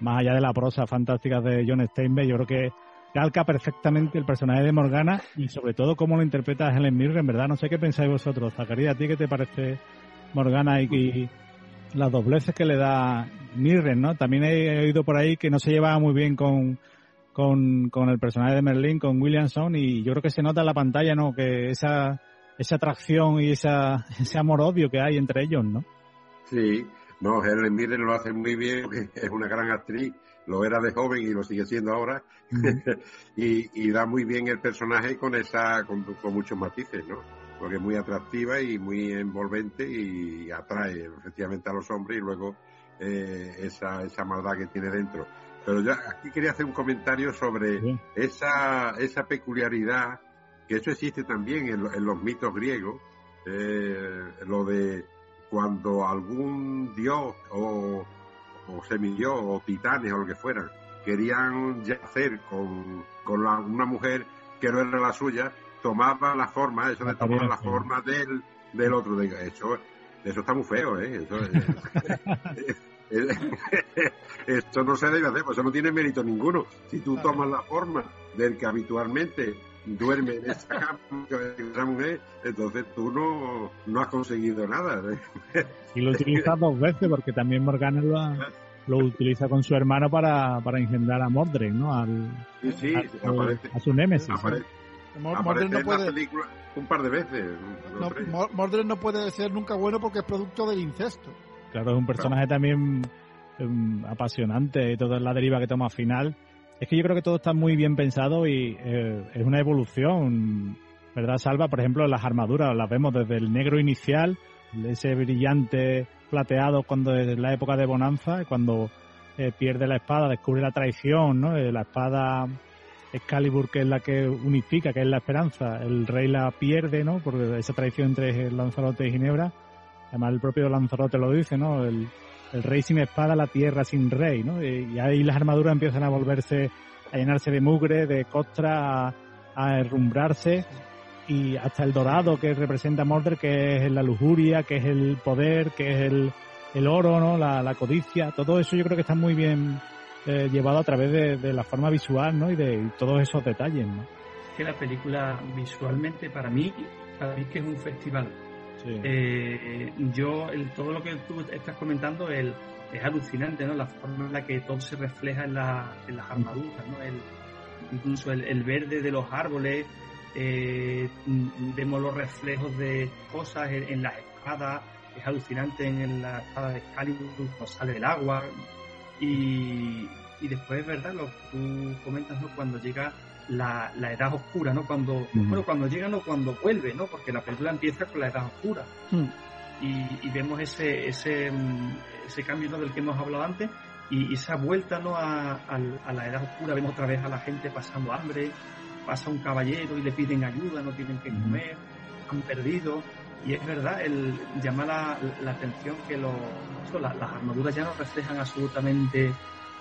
Más allá de la prosa fantástica de John Steinbeck, yo creo que calca perfectamente el personaje de Morgana y sobre todo cómo lo interpreta Helen Mirren, en verdad. No sé qué pensáis vosotros. Zacarías, ¿a ti qué te parece Morgana y, las dobleces que le da Mirren, ¿no? También he oído por ahí que no se llevaba muy bien con, con, con el personaje de Merlin, con Williamson, y yo creo que se nota en la pantalla, ¿no? Que esa, esa atracción y esa, ese amor-odio que hay entre ellos, ¿no? Sí, no, Helen Mirren lo hace muy bien, porque es una gran actriz lo era de joven y lo sigue siendo ahora, y, da muy bien el personaje con esa, con, muchos matices, ¿no? Porque es muy atractiva y muy envolvente y atrae efectivamente a los hombres y luego eh, esa, esa maldad que tiene dentro. Pero ya aquí quería hacer un comentario sobre esa, esa peculiaridad, que eso existe también en, los mitos griegos, eh, lo de cuando algún dios o o semillo o titanes o lo que fueran, querían yacer con, con una mujer que no era la suya, tomaba la forma, eso de tomar la forma del, del otro. Eso, eso está muy feo, ¿eh? Eso, esto no se debe hacer, pues eso no tiene mérito ninguno. Si tú tomas la forma del que habitualmente duerme en esa cama esa mujer, entonces tú no, no has conseguido nada. Y lo utiliza dos veces, porque también Morgana lo, lo utiliza con su hermano para, para engendrar a Mordred, ¿no? Al, sí, sí, a, su némesis. Mordred no puede... un par de veces. Mordred no puede ser nunca bueno porque es producto del incesto. Claro, es un personaje también um, apasionante y toda la deriva que toma al final. Es que yo creo que todo está muy bien pensado y eh, es una evolución, ¿verdad, Salva? Por ejemplo, las armaduras las vemos desde el negro inicial, ese brillante plateado cuando es la época de Bonanza, cuando eh, pierde la espada, descubre la traición, ¿no? Eh, la espada Excalibur, que es la que unifica, que es la esperanza, el rey la pierde, ¿no? Por esa traición entre Lanzarote y Ginebra. Además, el propio Lanzarote lo dice, ¿no? El, rey sin espada, la tierra sin rey, ¿no? Y, ahí las armaduras empiezan a volverse, a llenarse de mugre, de costra, a, a herrumbrarse y hasta el dorado que representa Mordred, que es la lujuria, que es el poder, que es el, el oro, ¿no? La, codicia, todo eso yo creo que está muy bien eh, llevado a través de, la forma visual, ¿no? Y de todos esos detalles, ¿no? Que la película visualmente para mí, para mí que es un festival. Eh, yo, el, todo lo que tú estás comentando, el, es alucinante, ¿no? La forma en la que todo se refleja en, la, en las armaduras, ¿no? El, incluso el, el verde de los árboles, eh, vemos los reflejos de cosas en, las espadas, es alucinante en la espada de Excalibur cuando sale del agua y, y después es verdad lo que tú comentas ¿no? cuando llega la, la edad oscura no cuando bueno cuando llega no cuando vuelve no porque la película empieza con la edad oscura. Mm. y, y, vemos ese ese ese cambio ¿no? del que hemos hablado antes. Y, esa vuelta no a, a, la edad oscura. Vemos otra vez a la gente pasando hambre. Pasa un caballero y le piden ayuda, no tienen que comer, han perdido. Y es verdad, el, llama la, atención que lo, las armaduras ya no reflejan absolutamente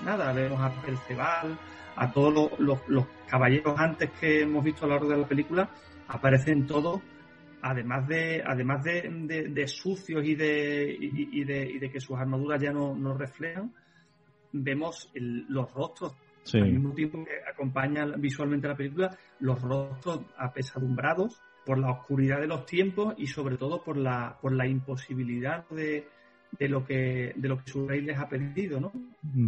nada. Vemos a Perceval, a todos los, caballeros antes que hemos visto a lo largo de la película, aparecen todos, además de, además de, sucios y de, y, de, de que sus armaduras ya no, no reflejan, vemos los rostros al mismo tiempo que acompaña visualmente la película, los rostros apesadumbrados por la oscuridad de los tiempos y sobre todo por la, por la imposibilidad de, de lo que de lo que su rey les ha pedido, ¿no?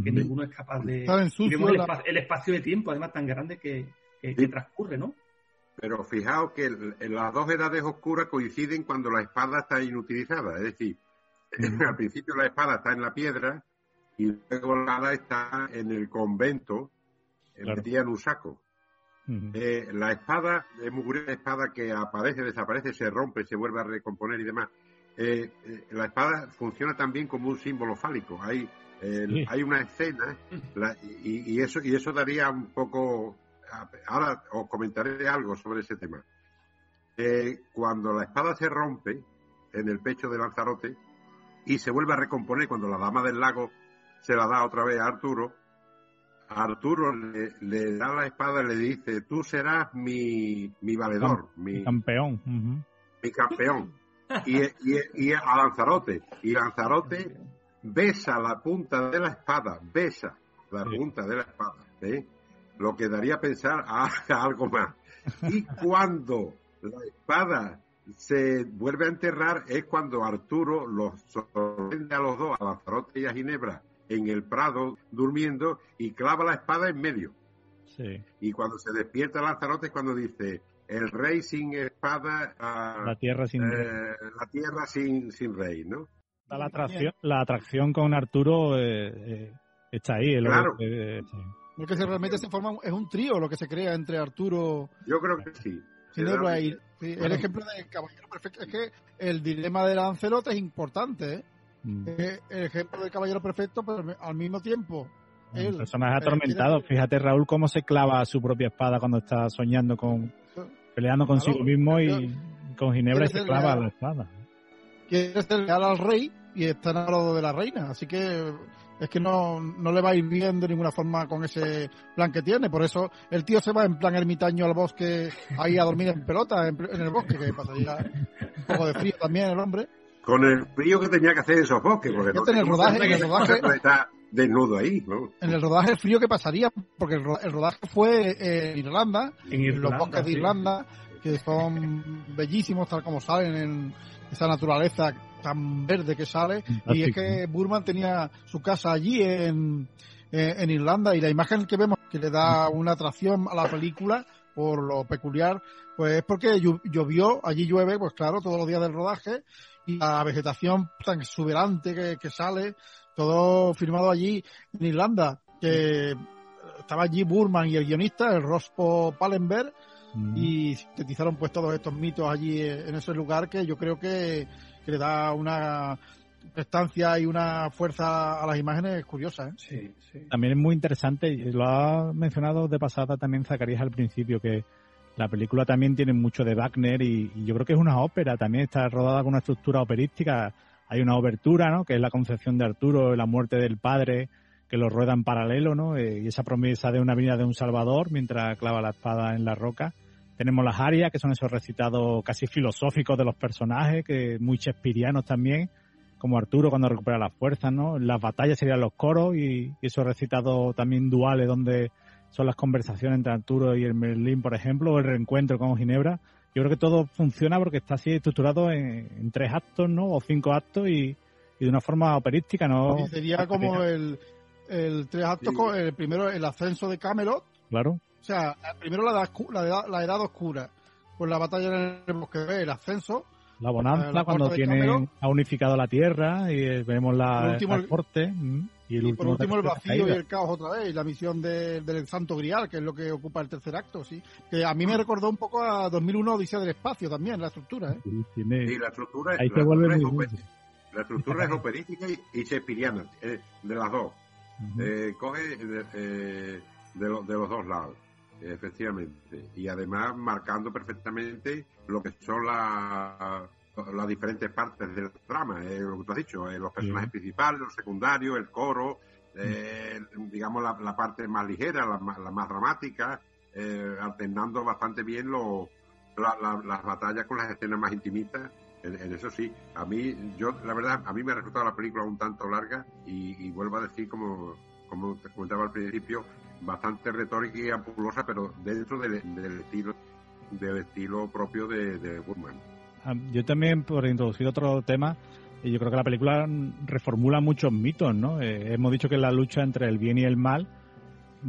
Que ninguno es capaz de el, espacio, de tiempo además tan grande que, transcurre, ¿no? Pero fijaos que las dos edades oscuras coinciden cuando la espada está inutilizada, es decir, al principio la espada está en la piedra y luego la espada está en el convento, metida en un saco. Eh, la espada es muy curiosa, espada que aparece, desaparece, se rompe, se vuelve a recomponer y demás. Eh, eh, la espada funciona también como un símbolo fálico. Hay, hay una escena y, eso, y eso daría un poco... Ahora os comentaré algo sobre ese tema. cuando la espada se rompe en el pecho de Lanzarote y se vuelve a recomponer cuando la dama del lago se la da otra vez a Arturo, Arturo le, da la espada y le dice, tú serás mi, mi valedor, mi, campeón. Mi campeón. Y, y, a Lanzarote. Y Lanzarote besa la punta de la espada, besa la punta de la espada. ¿eh? Lo que daría a pensar a, algo más. Y cuando la espada se vuelve a enterrar es cuando Arturo los sorprende a los dos, a Lanzarote y a Ginebra, en el prado durmiendo y clava la espada en medio. Sí. Y cuando se despierta Lanzarote es cuando dice, el rey sin espada, ah, la tierra sin rey. Eh, la tierra sin, sin rey, ¿no? La atracción, la atracción con Arturo eh, eh, está ahí. Claro. Porque se realmente se forma, es un trío lo que se crea entre Arturo. Yo creo que sí. el ejemplo de Caballero Perfecto es que el dilema de Lanzarote es importante, ¿eh? Mm. el ejemplo del caballero perfecto, pero al mismo tiempo. El personaje atormentado. Fíjate, Raúl, cómo se clava su propia espada cuando está soñando con. peleando consigo mismo y con Ginebra se clava la espada. Quiere ser leal al rey y está enamorado de la reina. Así que es que no, no le va a ir bien de ninguna forma con ese plan que tiene. Por eso el tío se va en plan ermitaño al bosque, ahí a dormir en pelota, en, el bosque, que pasaría un poco de frío también el hombre con el frío que tenía que hacer en esos bosques, porque no en el rodaje, en el rodaje está desnudo ahí, ¿no? En el rodaje el frío que pasaría, porque el rodaje fue en Irlanda, en los bosques de Irlanda, que son bellísimos tal como salen en esa naturaleza tan verde que sale, y es que Burman tenía su casa allí en, en Irlanda y la imagen que vemos que le da una atracción a la película por lo peculiar, pues es porque llovió, allí llueve, pues claro, todos los días del rodaje y la vegetación tan exuberante que, sale, todo firmado allí en Irlanda, que estaba allí Burman y el guionista, el Rospo Palenberg, mm. y sintetizaron pues todos estos mitos allí en ese lugar que yo creo que, le da una prestancia y una fuerza a las imágenes curiosas. ¿eh? También es muy interesante, lo ha mencionado de pasada también Zacarías al principio, que la película también tiene mucho de Wagner y, yo creo que es una ópera, también está rodada con una estructura operística. Hay una obertura, ¿no? Que es la concepción de Arturo, la muerte del padre, que lo rueda en paralelo, ¿no? Eh, y esa promesa de una vida de un salvador mientras clava la espada en la roca. Tenemos las arias, que son esos recitados casi filosóficos de los personajes, que muy shakespearianos también, como Arturo cuando recupera las fuerzas, ¿no? Las batallas serían los coros y, y esos recitados también duales donde son las conversaciones entre Arturo y el Merlín, por ejemplo, o el reencuentro con Ginebra. Yo creo que todo funciona porque está así estructurado en, tres actos, ¿no? O cinco actos y, de una forma operística, ¿no? sería como el, el tres actos, el primero el ascenso de Camelot. Claro. O sea, primero la edad, la la edad oscura, pues la batalla en el bosque, el ascenso, la bonanza, cuando tienen, ha unificado la tierra y vemos la, el mm, y, por último el vacío y el caos otra vez, y la misión del Santo Grial, que es lo que ocupa el tercer acto, sí. Que a mí me recordó un poco a 2001 Odisea del Espacio también, la estructura, ¿eh? Sí, la estructura, la estructura, es, la estructura es operística y, y eh, de las dos. eh, coge eh, de, de los dos lados. Efectivamente. Y además marcando perfectamente lo que son las las diferentes partes del trama, eh, lo que tú has dicho, eh, los personajes principales, los secundarios, el coro, eh, digamos la, parte más ligera, la, más dramática, alternando bastante bien lo, las batallas con las escenas más intimitas. En, eso sí, a mí, yo, la verdad, a mí me ha resultado la película un tanto larga y, vuelvo a decir, como, como te comentaba al principio, bastante retórica y ampulosa, pero dentro del, estilo del estilo propio de, de Burman. Ah, yo también, por introducir otro tema, eh, yo creo que la película reformula muchos mitos, ¿no? Eh, hemos dicho que la lucha entre el bien y el mal,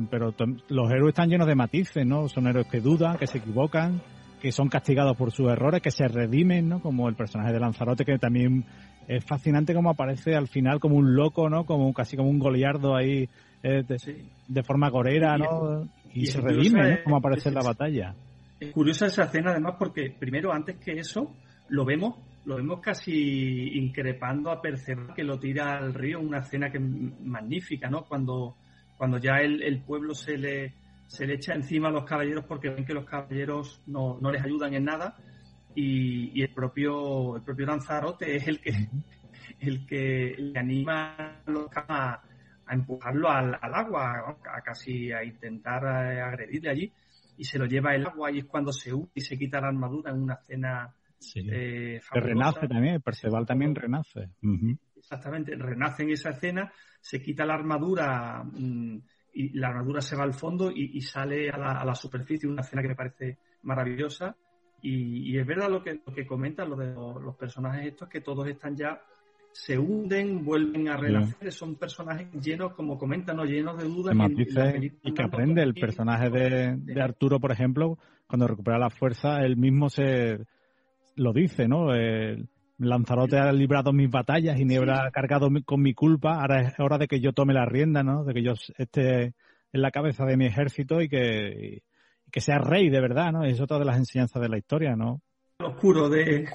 pero los héroes están llenos de matices, ¿no? Son héroes que dudan, que se equivocan, que son castigados por sus errores, que se redimen, ¿no? Como el personaje de Lanzarote, que también es fascinante cómo aparece al final como un loco, ¿no? Como casi como un goliardo ahí eh, de, forma gorera, ¿no? Y, se redime, ¿no? Como aparece en la batalla. Es curiosa esa escena además porque primero antes que eso lo vemos lo vemos casi increpando a Perceval que lo tira al río, una escena que es magnífica, ¿no? Cuando, cuando ya el, el pueblo se le, se le echa encima a los caballeros porque ven que los caballeros no, no les ayudan en nada y, el propio el propio Lanzarote es el que el que le anima a los a, a empujarlo al, al, agua, a casi a intentar eh, agredirle allí y se lo lleva el agua y es cuando se une y se quita la armadura en una escena Sí. Eh, renace también, Perceval también renace. Exactamente, renace en esa escena, se quita la armadura mm, y la armadura se va al fondo y, sale a la, superficie, una escena que me parece maravillosa. Y, es verdad lo que, lo que comentan lo de los, personajes estos, que todos están ya, se hunden, vuelven a renacer, son personajes llenos, como comentan, ¿no? llenos de dudas. y, que aprende el personaje de, de Arturo, por ejemplo, cuando recupera la fuerza, él mismo se lo dice, ¿no? Lanzarote ha librado mis batallas y Niebla ha cargado con mi culpa. Ahora es hora de que yo tome la rienda, ¿no? De que yo esté en la cabeza de mi ejército y que, que sea rey de verdad, ¿no? Es otra de las enseñanzas de la historia, ¿no? oscuro de...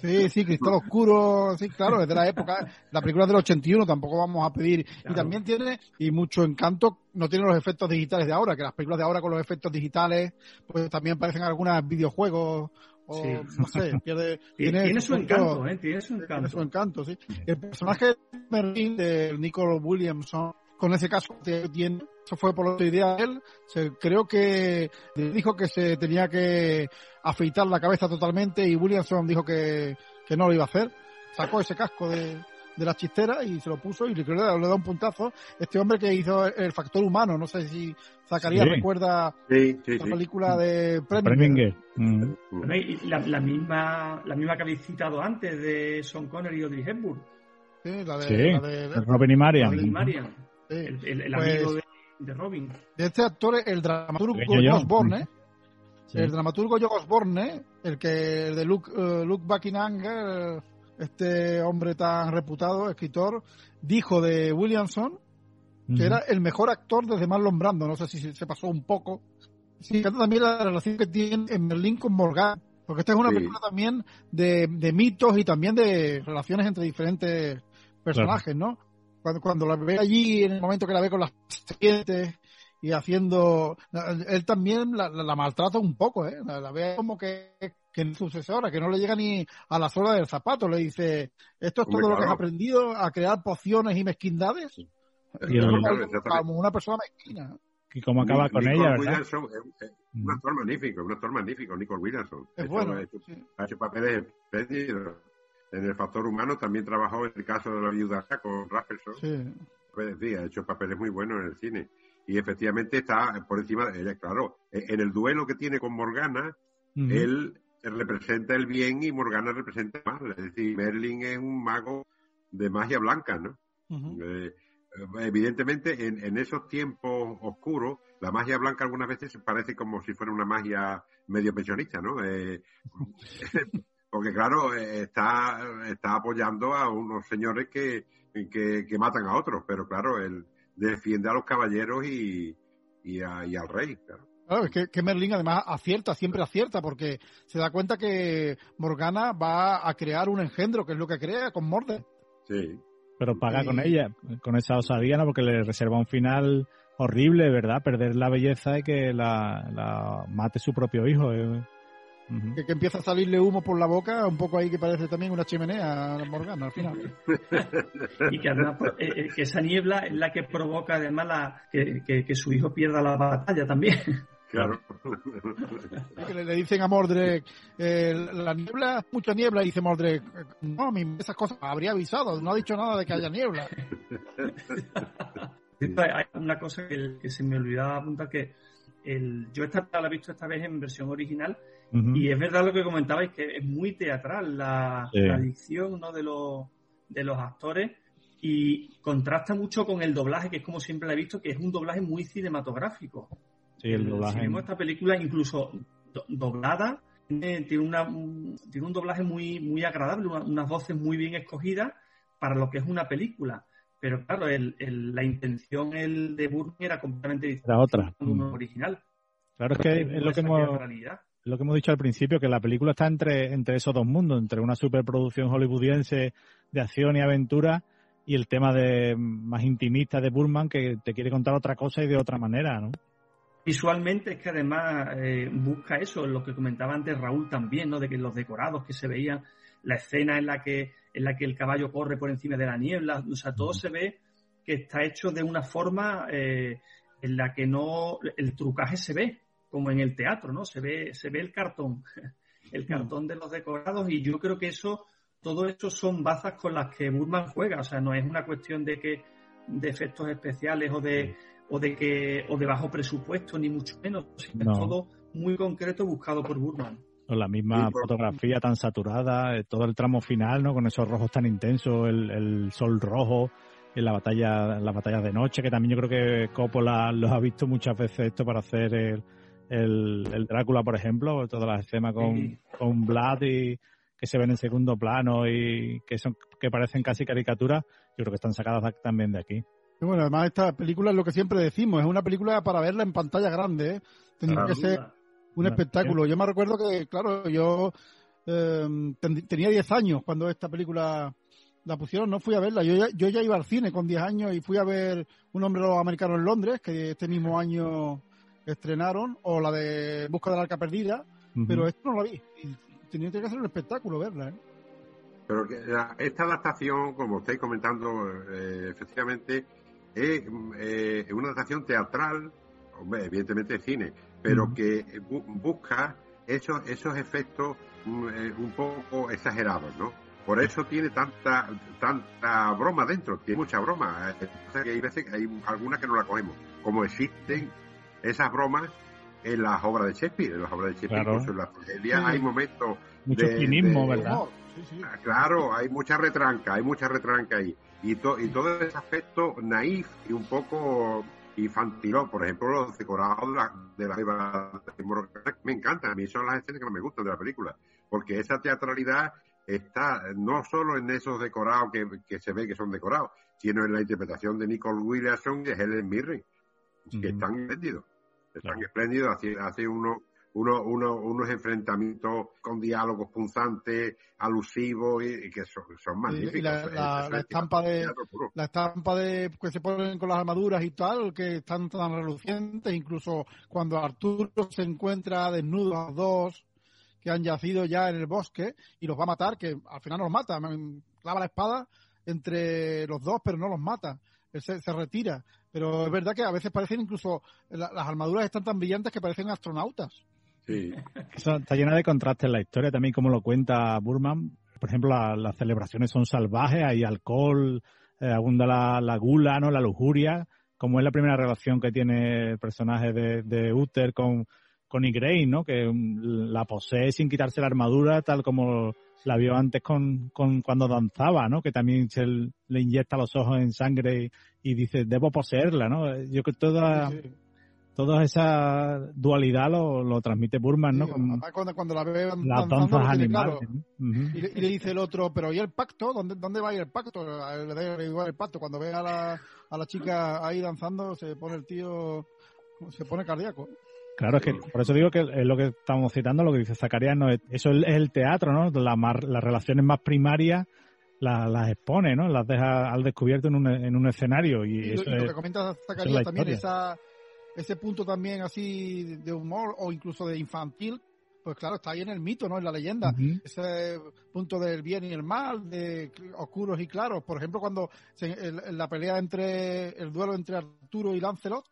Sí, sí, Cristal Oscuro, sí, claro, es de la época, la película del 81 tampoco vamos a pedir, y también tiene, y mucho encanto, no tiene los efectos digitales de ahora, que las películas de ahora con los efectos digitales, pues también parecen algunos videojuegos no sé, tiene, su encanto, ¿eh? Tiene su encanto. Tiene su encanto, sí. El personaje de Merlin, de Nicole Williamson, con ese caso que tiene, eso fue por otra idea de él, se, creo que dijo que se tenía que afeitar la cabeza totalmente y Williamson dijo que, que no lo iba a hacer. Sacó ese casco de, de la chistera y se lo puso y le, le, da un puntazo. Este hombre que hizo el factor humano, no sé si Zacarías recuerda la película de Preminger. Mm. la, misma, la misma que habéis citado antes de Sean Connery y Audrey Hepburn. Sí, la de, Robin y Marian. El, amigo pues de, Robin. De este actor, el dramaturgo Josh Osborne, el dramaturgo Josh Osborne, el que el de Luke, uh, Luke Buckingham, este hombre tan reputado, escritor, dijo de Williamson que era el mejor actor desde Marlon Brando. No sé si se pasó un poco. Sí, también la relación que tiene en Merlín con Morgan, porque esta es una película también de, mitos y también de relaciones entre diferentes personajes, ¿no? Cuando, cuando la ve allí, en el momento que la ve con las serpientes y haciendo. Él también la, maltrata un poco, ¿eh? La, ve como que que es sucesora, que no le llega ni a la sola del zapato. Le dice, esto es todo lo que has aprendido a crear pociones y mezquindades. Y como, una persona mezquina. Y cómo acaba con ella, ¿verdad? es, un actor magnífico, un actor magnífico, Nicole Williamson. Es bueno. Ha hecho, papeles espléndidos. En el factor humano también trabajó en el caso de la viuda con Raffleson. Sí. Pues, ha hecho papeles muy buenos en el cine. Y efectivamente está por encima de ella, claro. En el duelo que tiene con Morgana, él representa el bien y Morgana representa el mal. Es decir, Merlin es un mago de magia blanca, ¿no? Eh, evidentemente, en, esos tiempos oscuros, la magia blanca algunas veces parece como si fuera una magia medio pensionista, ¿no? Eh, porque, claro, está, está apoyando a unos señores que, que, matan a otros, pero claro, él defiende a los caballeros y, y, y al rey, claro. Claro, es que, Merlín además acierta, siempre acierta, porque se da cuenta que Morgana va a crear un engendro, que es lo que crea con Morde. Sí. Pero paga con ella, con esa osadía, ¿no? Porque le reserva un final horrible, ¿verdad? Perder la belleza y que la, mate su propio hijo. ¿eh? que, empieza a salirle humo por la boca, un poco ahí que parece también una chimenea a Morgana al final. y que además pues, eh, eh, que esa niebla es la que provoca además la, que su hijo pierda la batalla también. Claro. Que le, dicen a Mordred, eh, la niebla, mucha niebla, y dice Mordred, no, esas cosas habría avisado, no ha dicho nada de que haya niebla. Hay una cosa que, se me olvidaba apuntar que el, yo esta la he visto esta vez en versión original y es verdad lo que comentabais que es muy teatral la, la dicción ¿no? de, los, de los actores y contrasta mucho con el doblaje que es como siempre la he visto que es un doblaje muy cinematográfico Sí, el doblaje. Si vemos esta película incluso doblada, tiene, tiene, una, tiene un doblaje muy, muy agradable, unas voces muy bien escogidas para lo que es una película. Pero claro, el, la intención el de Burman era completamente diferente. La otra. Mm. original. Claro, es que es lo que hemos lo que hemos dicho al principio, que la película está entre, entre esos dos mundos, entre una superproducción hollywoodiense de acción y aventura y el tema de más intimista de Burman que te quiere contar otra cosa y de otra manera, ¿no? Visualmente es que además eh, busca eso, lo que comentaba antes Raúl también, ¿no? De que los decorados que se veían, la escena en la que, en la que el caballo corre por encima de la niebla, o sea, todo se ve que está hecho de una forma eh, en la que no, el trucaje se ve, como en el teatro, ¿no? Se ve, se ve el cartón, el cartón de los decorados y yo creo que eso, todo eso son bazas con las que Burman juega, o sea, no es una cuestión de que de efectos especiales o de o de que o de bajo presupuesto ni mucho menos, sino es todo muy concreto buscado por Burman. Con la misma fotografía tan saturada, eh, todo el tramo final, ¿no? Con esos rojos tan intensos, el, el sol rojo, en la batalla, en las batallas de noche, que también yo creo que Coppola los ha visto muchas veces esto para hacer el, el, Drácula, por ejemplo, todas las escenas con, con Vlad y que se ven en segundo plano y que son que parecen casi caricaturas, yo creo que están sacadas también de aquí. Bueno, además esta película es lo que siempre decimos, es una película para verla en pantalla grande, ¿eh? tendría que ser un espectáculo. Yo me recuerdo que, claro, yo em, tenía 10 años cuando esta película la pusieron, no fui a verla. Yo ya, yo ya iba al cine con 10 años y fui a ver Un hombre americano en Londres, que este mismo año estrenaron, o la de Busca de la Arca Perdida, pero esto no la vi. Y tenía que hacer un espectáculo verla, ¿eh? Pero esta adaptación, como estáis comentando, eh, efectivamente, es eh, una adaptación teatral, hombre, evidentemente de cine, pero que busca esos, esos efectos mm, un poco exagerados, ¿no? Por eso tiene tanta tanta broma dentro, tiene mucha broma. que hay veces hay algunas que no la cogemos. Como existen esas bromas en las obras de Shakespeare, en las obras de Shakespeare, claro. en la tragedia hay momentos mucho de, ¿verdad? Ah, claro, hay mucha retranca, hay mucha retranca ahí. Y, y todo ese aspecto naif y un poco infantil, por ejemplo, los decorados de la, de la me encantan, a mí son las escenas que me gustan de la película, porque esa teatralidad está no solo en esos decorados que, que se ve que son decorados, sino en la interpretación de Nicole Williamson y Helen Mirren, que están espléndidos. Están espléndidos, hace, hace uno, uno, uno, unos enfrentamientos con diálogos punzantes, alusivos y, que son, son magníficos. Y la, estampa de la estampa de que se ponen con las armaduras y tal, que están tan relucientes, incluso cuando Arturo se encuentra desnudo a dos que han yacido ya en el bosque y los va a matar, que al final no los mata, clava la espada entre los dos, pero no los mata. Él se, retira. Pero es verdad que a veces parecen incluso, las armaduras están tan brillantes que parecen astronautas. Sí. está llena de contrastes la historia también, como lo cuenta Burman. Por ejemplo, las celebraciones son salvajes, hay alcohol, eh, abunda la, gula, ¿no? la lujuria, como es la primera relación que tiene el personaje de, de Uther con, con ¿no? Que mm, la posee sin quitarse la armadura, tal como la vio antes con, con cuando danzaba, ¿no? Que también se le inyecta los ojos en sangre y, dice, debo poseerla, ¿no? Yo creo que toda, toda esa dualidad lo, lo transmite Burman, ¿no? cuando, cuando, la ve las danzas animales. y, le, dice el otro, pero ¿y el pacto? ¿Dónde, dónde va a ir el pacto? Le da igual el pacto. Cuando ve a la, a la chica ahí danzando, se pone el tío, se pone cardíaco. Claro, es que por eso digo que es lo que estamos citando, lo que dice Zacarías, no es, eso es el teatro, ¿no? las relaciones más primarias las, expone, ¿no? Las deja al descubierto en un, en un escenario. Y, eso lo, que comenta Zacarías también, esa, ese punto también así de humor o incluso de infantil, pues claro, está ahí en el mito, ¿no? En la leyenda. Ese punto del bien y el mal, de oscuros y claros. Por ejemplo, cuando en, la pelea entre, el duelo entre Arturo y Lancelot,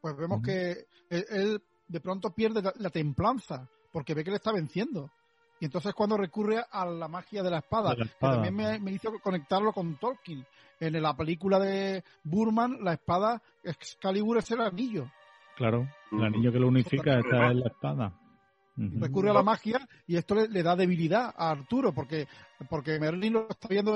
pues vemos que él, de pronto pierde la, templanza porque ve que le está venciendo. Y entonces cuando recurre a la magia de la espada, que también me, hizo conectarlo con Tolkien. En la película de Burman, la espada Excalibur es el anillo. Claro, el anillo que lo unifica está en la espada. Recurre a la magia y esto le, da debilidad a Arturo porque, porque Merlin lo está viendo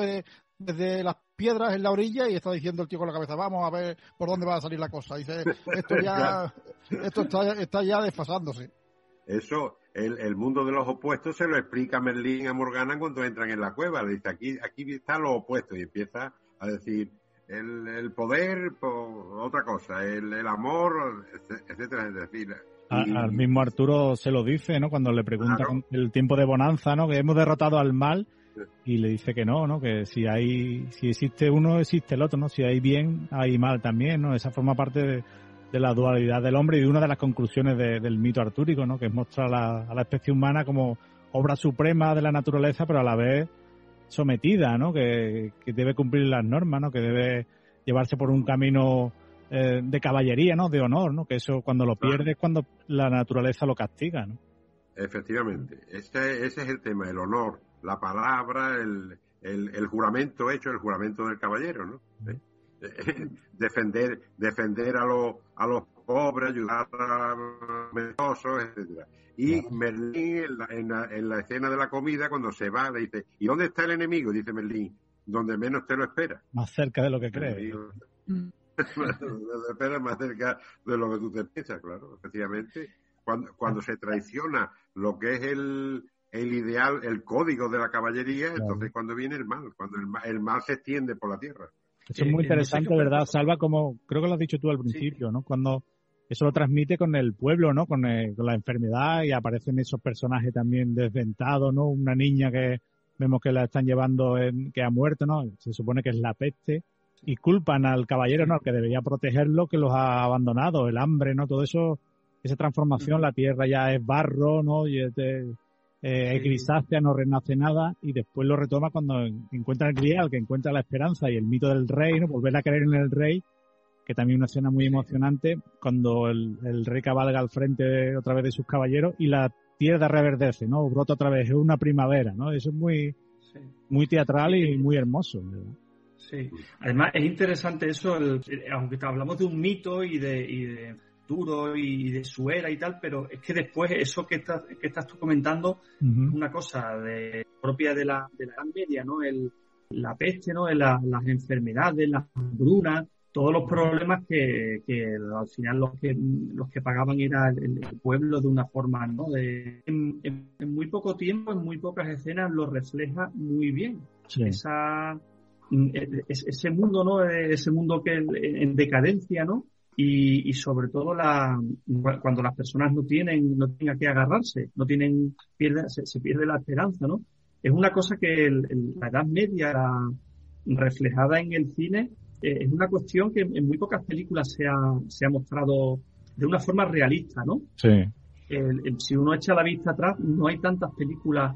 desde las piedras en la orilla y está diciendo el tío con la cabeza, vamos a ver por dónde va a salir la cosa. Dice, esto ya, esto está, está ya desfasándose. Eso, el, el, mundo de los opuestos se lo explica Merlín a Morgana cuando entran en la cueva. Le dice, aquí, aquí está lo opuesto y empieza a decir, el, el poder, otra cosa, el, el amor, etcétera, es decir, al mismo Arturo se lo dice, ¿no? Cuando le pregunta el tiempo de bonanza, ¿no? Que hemos derrotado al mal y le dice que no, ¿no? Que si hay, si existe uno, existe el otro, ¿no? Si hay bien, hay mal también, ¿no? Esa forma parte de, la dualidad del hombre y de una de las conclusiones del mito artúrico, ¿no? Que es mostrar a la especie humana como obra suprema de la naturaleza, pero a la vez sometida, ¿no? Que, que debe cumplir las normas, ¿no? Que debe llevarse por un camino eh, de caballería, ¿no? De honor, ¿no? Que eso cuando lo pierde es cuando la naturaleza lo castiga, ¿no? Efectivamente, ese, ese es el tema, el honor, la palabra, el, el, juramento hecho, el juramento del caballero, ¿no? ¿Eh? defender, defender a los a los pobres, ayudar a los mendosos, etcétera. Y Merlín en la, en, la, escena de la comida, cuando se va, le dice, ¿y dónde está el enemigo? Dice Merlín, donde menos te lo espera. Más cerca de lo que crees. espera más cerca de lo que tú te piensas, claro, efectivamente. Cuando, cuando se traiciona lo que es el, el ideal, el código de la caballería, entonces cuando viene el mal, cuando el, el, mal se extiende por la tierra. Eso es muy interesante, ¿verdad, Salva? Como creo que lo has dicho tú al principio, ¿no? Cuando eso lo transmite con el pueblo, ¿no? Con, con, la enfermedad y aparecen esos personajes también desdentados, ¿no? Una niña que vemos que la están llevando, en, que ha muerto, ¿no? Se supone que es la peste y culpan al caballero, ¿no? Que debería protegerlo, que los ha abandonado, el hambre, ¿no? Todo eso, esa transformación, la tierra ya es barro, ¿no? Y es, de, eh, grisácea, no renace nada, y después lo retoma cuando encuentra el grial, que encuentra la esperanza y el mito del rey, ¿no? Volver a creer en el rey, que también una escena muy emocionante, cuando el, el rey cabalga al frente otra vez de sus caballeros y la tierra reverdece, ¿no? Brota otra vez, es una primavera, ¿no? Eso es muy, muy teatral y muy hermoso, ¿verdad? Sí, además es interesante eso, aunque hablamos de un mito y de, y de duro y de su era y tal, pero es que después eso que estás, que estás tú comentando es una cosa de, propia de la, de la Edad Media, ¿no? El, la peste, ¿no? las enfermedades, las hambrunas, todos los problemas que, que, al final los que los que pagaban era el, pueblo de una forma, ¿no? De, en, muy poco tiempo, en muy pocas escenas lo refleja muy bien. Esa Mm, e, e, ese mundo, ¿no? Ese mundo que en decadencia, ¿no? Y, sobre todo la, cuando las personas no tienen, no tienen a qué agarrarse, no tienen, pierde, se, pierde la esperanza, ¿no? Es una cosa que la Edad Media, reflejada en el cine, eh, es una cuestión que en muy pocas películas se ha, se ha mostrado de una forma realista, ¿no? Sí. si uno echa la vista atrás, no hay tantas películas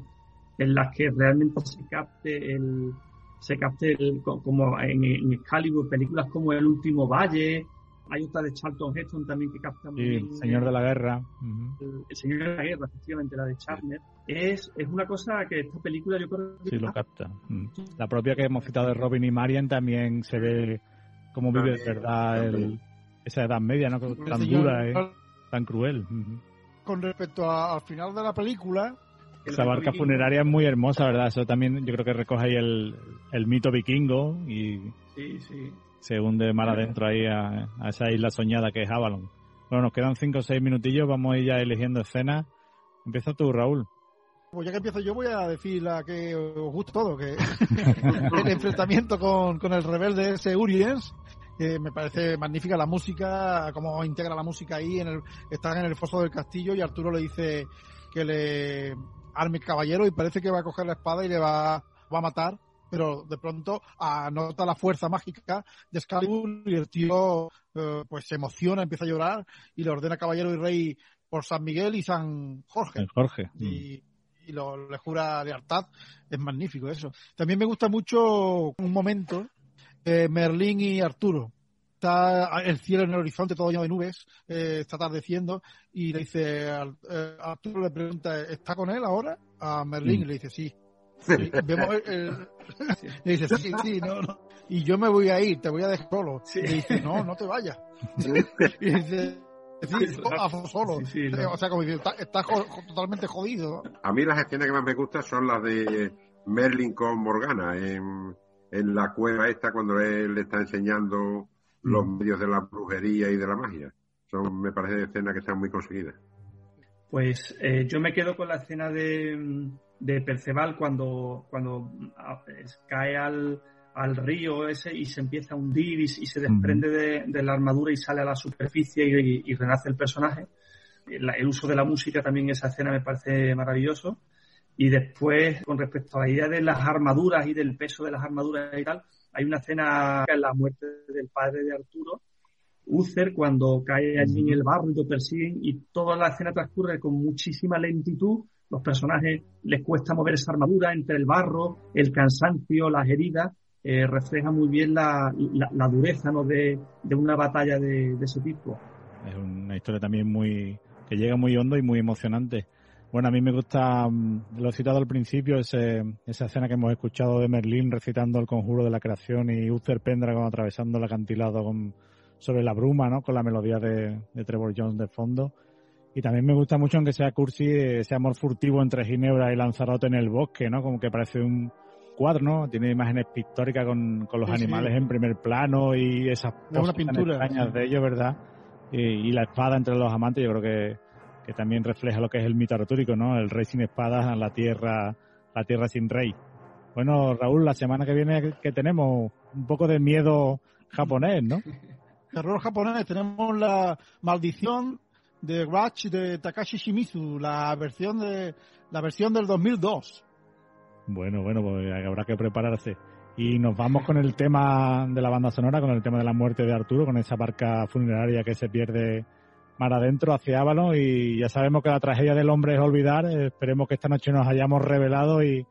en las que realmente se capte el, se capte como en, en, Excalibur, películas como El último valle, hay otra de Charlton Heston también que capta muy bien. El Señor de la Guerra. el, Señor de la Guerra, efectivamente, la de Charner. Es, es una cosa que esta película yo creo que... Sí, lo capta. La propia que hemos citado de Robin y Marian también se ve cómo vive de verdad el, esa edad media, ¿no? Tan dura, ¿eh? tan cruel. Con respecto al final de la película, esa barca funeraria es muy hermosa, ¿verdad? Eso también yo creo que recoge ahí el, el mito vikingo y se hunde mal adentro ahí a, esa isla soñada que es Avalon. Bueno, nos quedan cinco o seis minutillos, vamos a ir ya eligiendo escenas. Empieza tú, Raúl. Pues ya que empiezo yo voy a decir la que os gusta todo, que el enfrentamiento con, con el rebelde ese Uriens, que me parece magnífica la música, cómo integra la música ahí, en el, están en el foso del castillo y Arturo le dice que le arme caballero y parece que va a coger la espada y le va, va a matar, pero de pronto anota la fuerza mágica de Excalibur y el tío eh, pues se emociona, empieza a llorar y le ordena caballero y rey por San Miguel y San Jorge. Jorge. Y, y lo, le jura lealtad. Es magnífico eso. También me gusta mucho un momento eh, Merlín y Arturo está el cielo en el horizonte todo lleno de nubes, eh, está atardeciendo y le dice, eh, Arturo le pregunta, ¿está con él ahora? A Merlín y le dice, sí. Y, vemos el, le dice, sí, sí, no, no. Y yo me voy a ir, te voy a dejar solo. Y dice, no, no te vayas. y dice, sí, solo. O sea, como dice, está, está totalmente jodido. A mí las escenas que más me gustan son las de Merlin con Morgana en, en la cueva esta cuando él le está enseñando los medios de la brujería y de la magia. Son, me parece, escenas que están muy conseguidas. Pues eh, yo me quedo con la escena de, de Perceval cuando, cuando cae al, al río ese y se empieza a hundir y, se desprende de, la armadura y sale a la superficie y, renace el personaje. el uso de la música también esa escena me parece maravilloso. Y después, con respecto a la idea de las armaduras y del peso de las armaduras y tal, hay una escena en la muerte del padre de Arturo, Uther, cuando cae allí en el barro y lo persiguen y toda la escena transcurre con muchísima lentitud. Los personajes les cuesta mover esa armadura entre el barro, el cansancio, las heridas eh, refleja muy bien la, la, dureza ¿no? de, una batalla de, ese tipo. Es una historia también muy que llega muy hondo y muy emocionante. Bueno, a mí me gusta, mm, lo he citado al principio, ese, esa escena que hemos escuchado de Merlín recitando el conjuro de la creación y Uther Pendragon atravesando el acantilado con, sobre la bruma, ¿no? Con la melodía de Trevor Jones de fondo. Y también me gusta mucho, aunque sea cursi, ese amor furtivo entre Ginebra y Lanzarote en el bosque, ¿no? Como que parece un, cuadro, ¿no? Tiene imágenes pictóricas con, con los animales en primer plano y esas cosas extrañas de ellos, ¿verdad? Y, la espada entre los amantes, yo creo que, que también refleja lo que es el mito artúrico, ¿no? El rey sin espadas, la tierra, la tierra sin rey. Bueno, Raúl, la semana que viene que tenemos un poco de miedo japonés, ¿no? Terror japonés, tenemos la maldición de Ratch de Takashi Shimizu, la versión de la versión del 2002. Bueno, bueno, pues habrá que prepararse. Y nos vamos con el tema de la banda sonora, con el tema de la muerte de Arturo, con esa barca funeraria que se pierde mar adentro hacia Avalon y ya sabemos que la tragedia del hombre es olvidar. Esperemos que esta noche nos hayamos revelado y,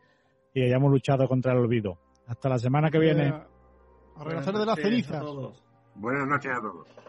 hayamos luchado contra el olvido. Hasta la semana que viene. A regresar de las cenizas. Buenas noches a todos.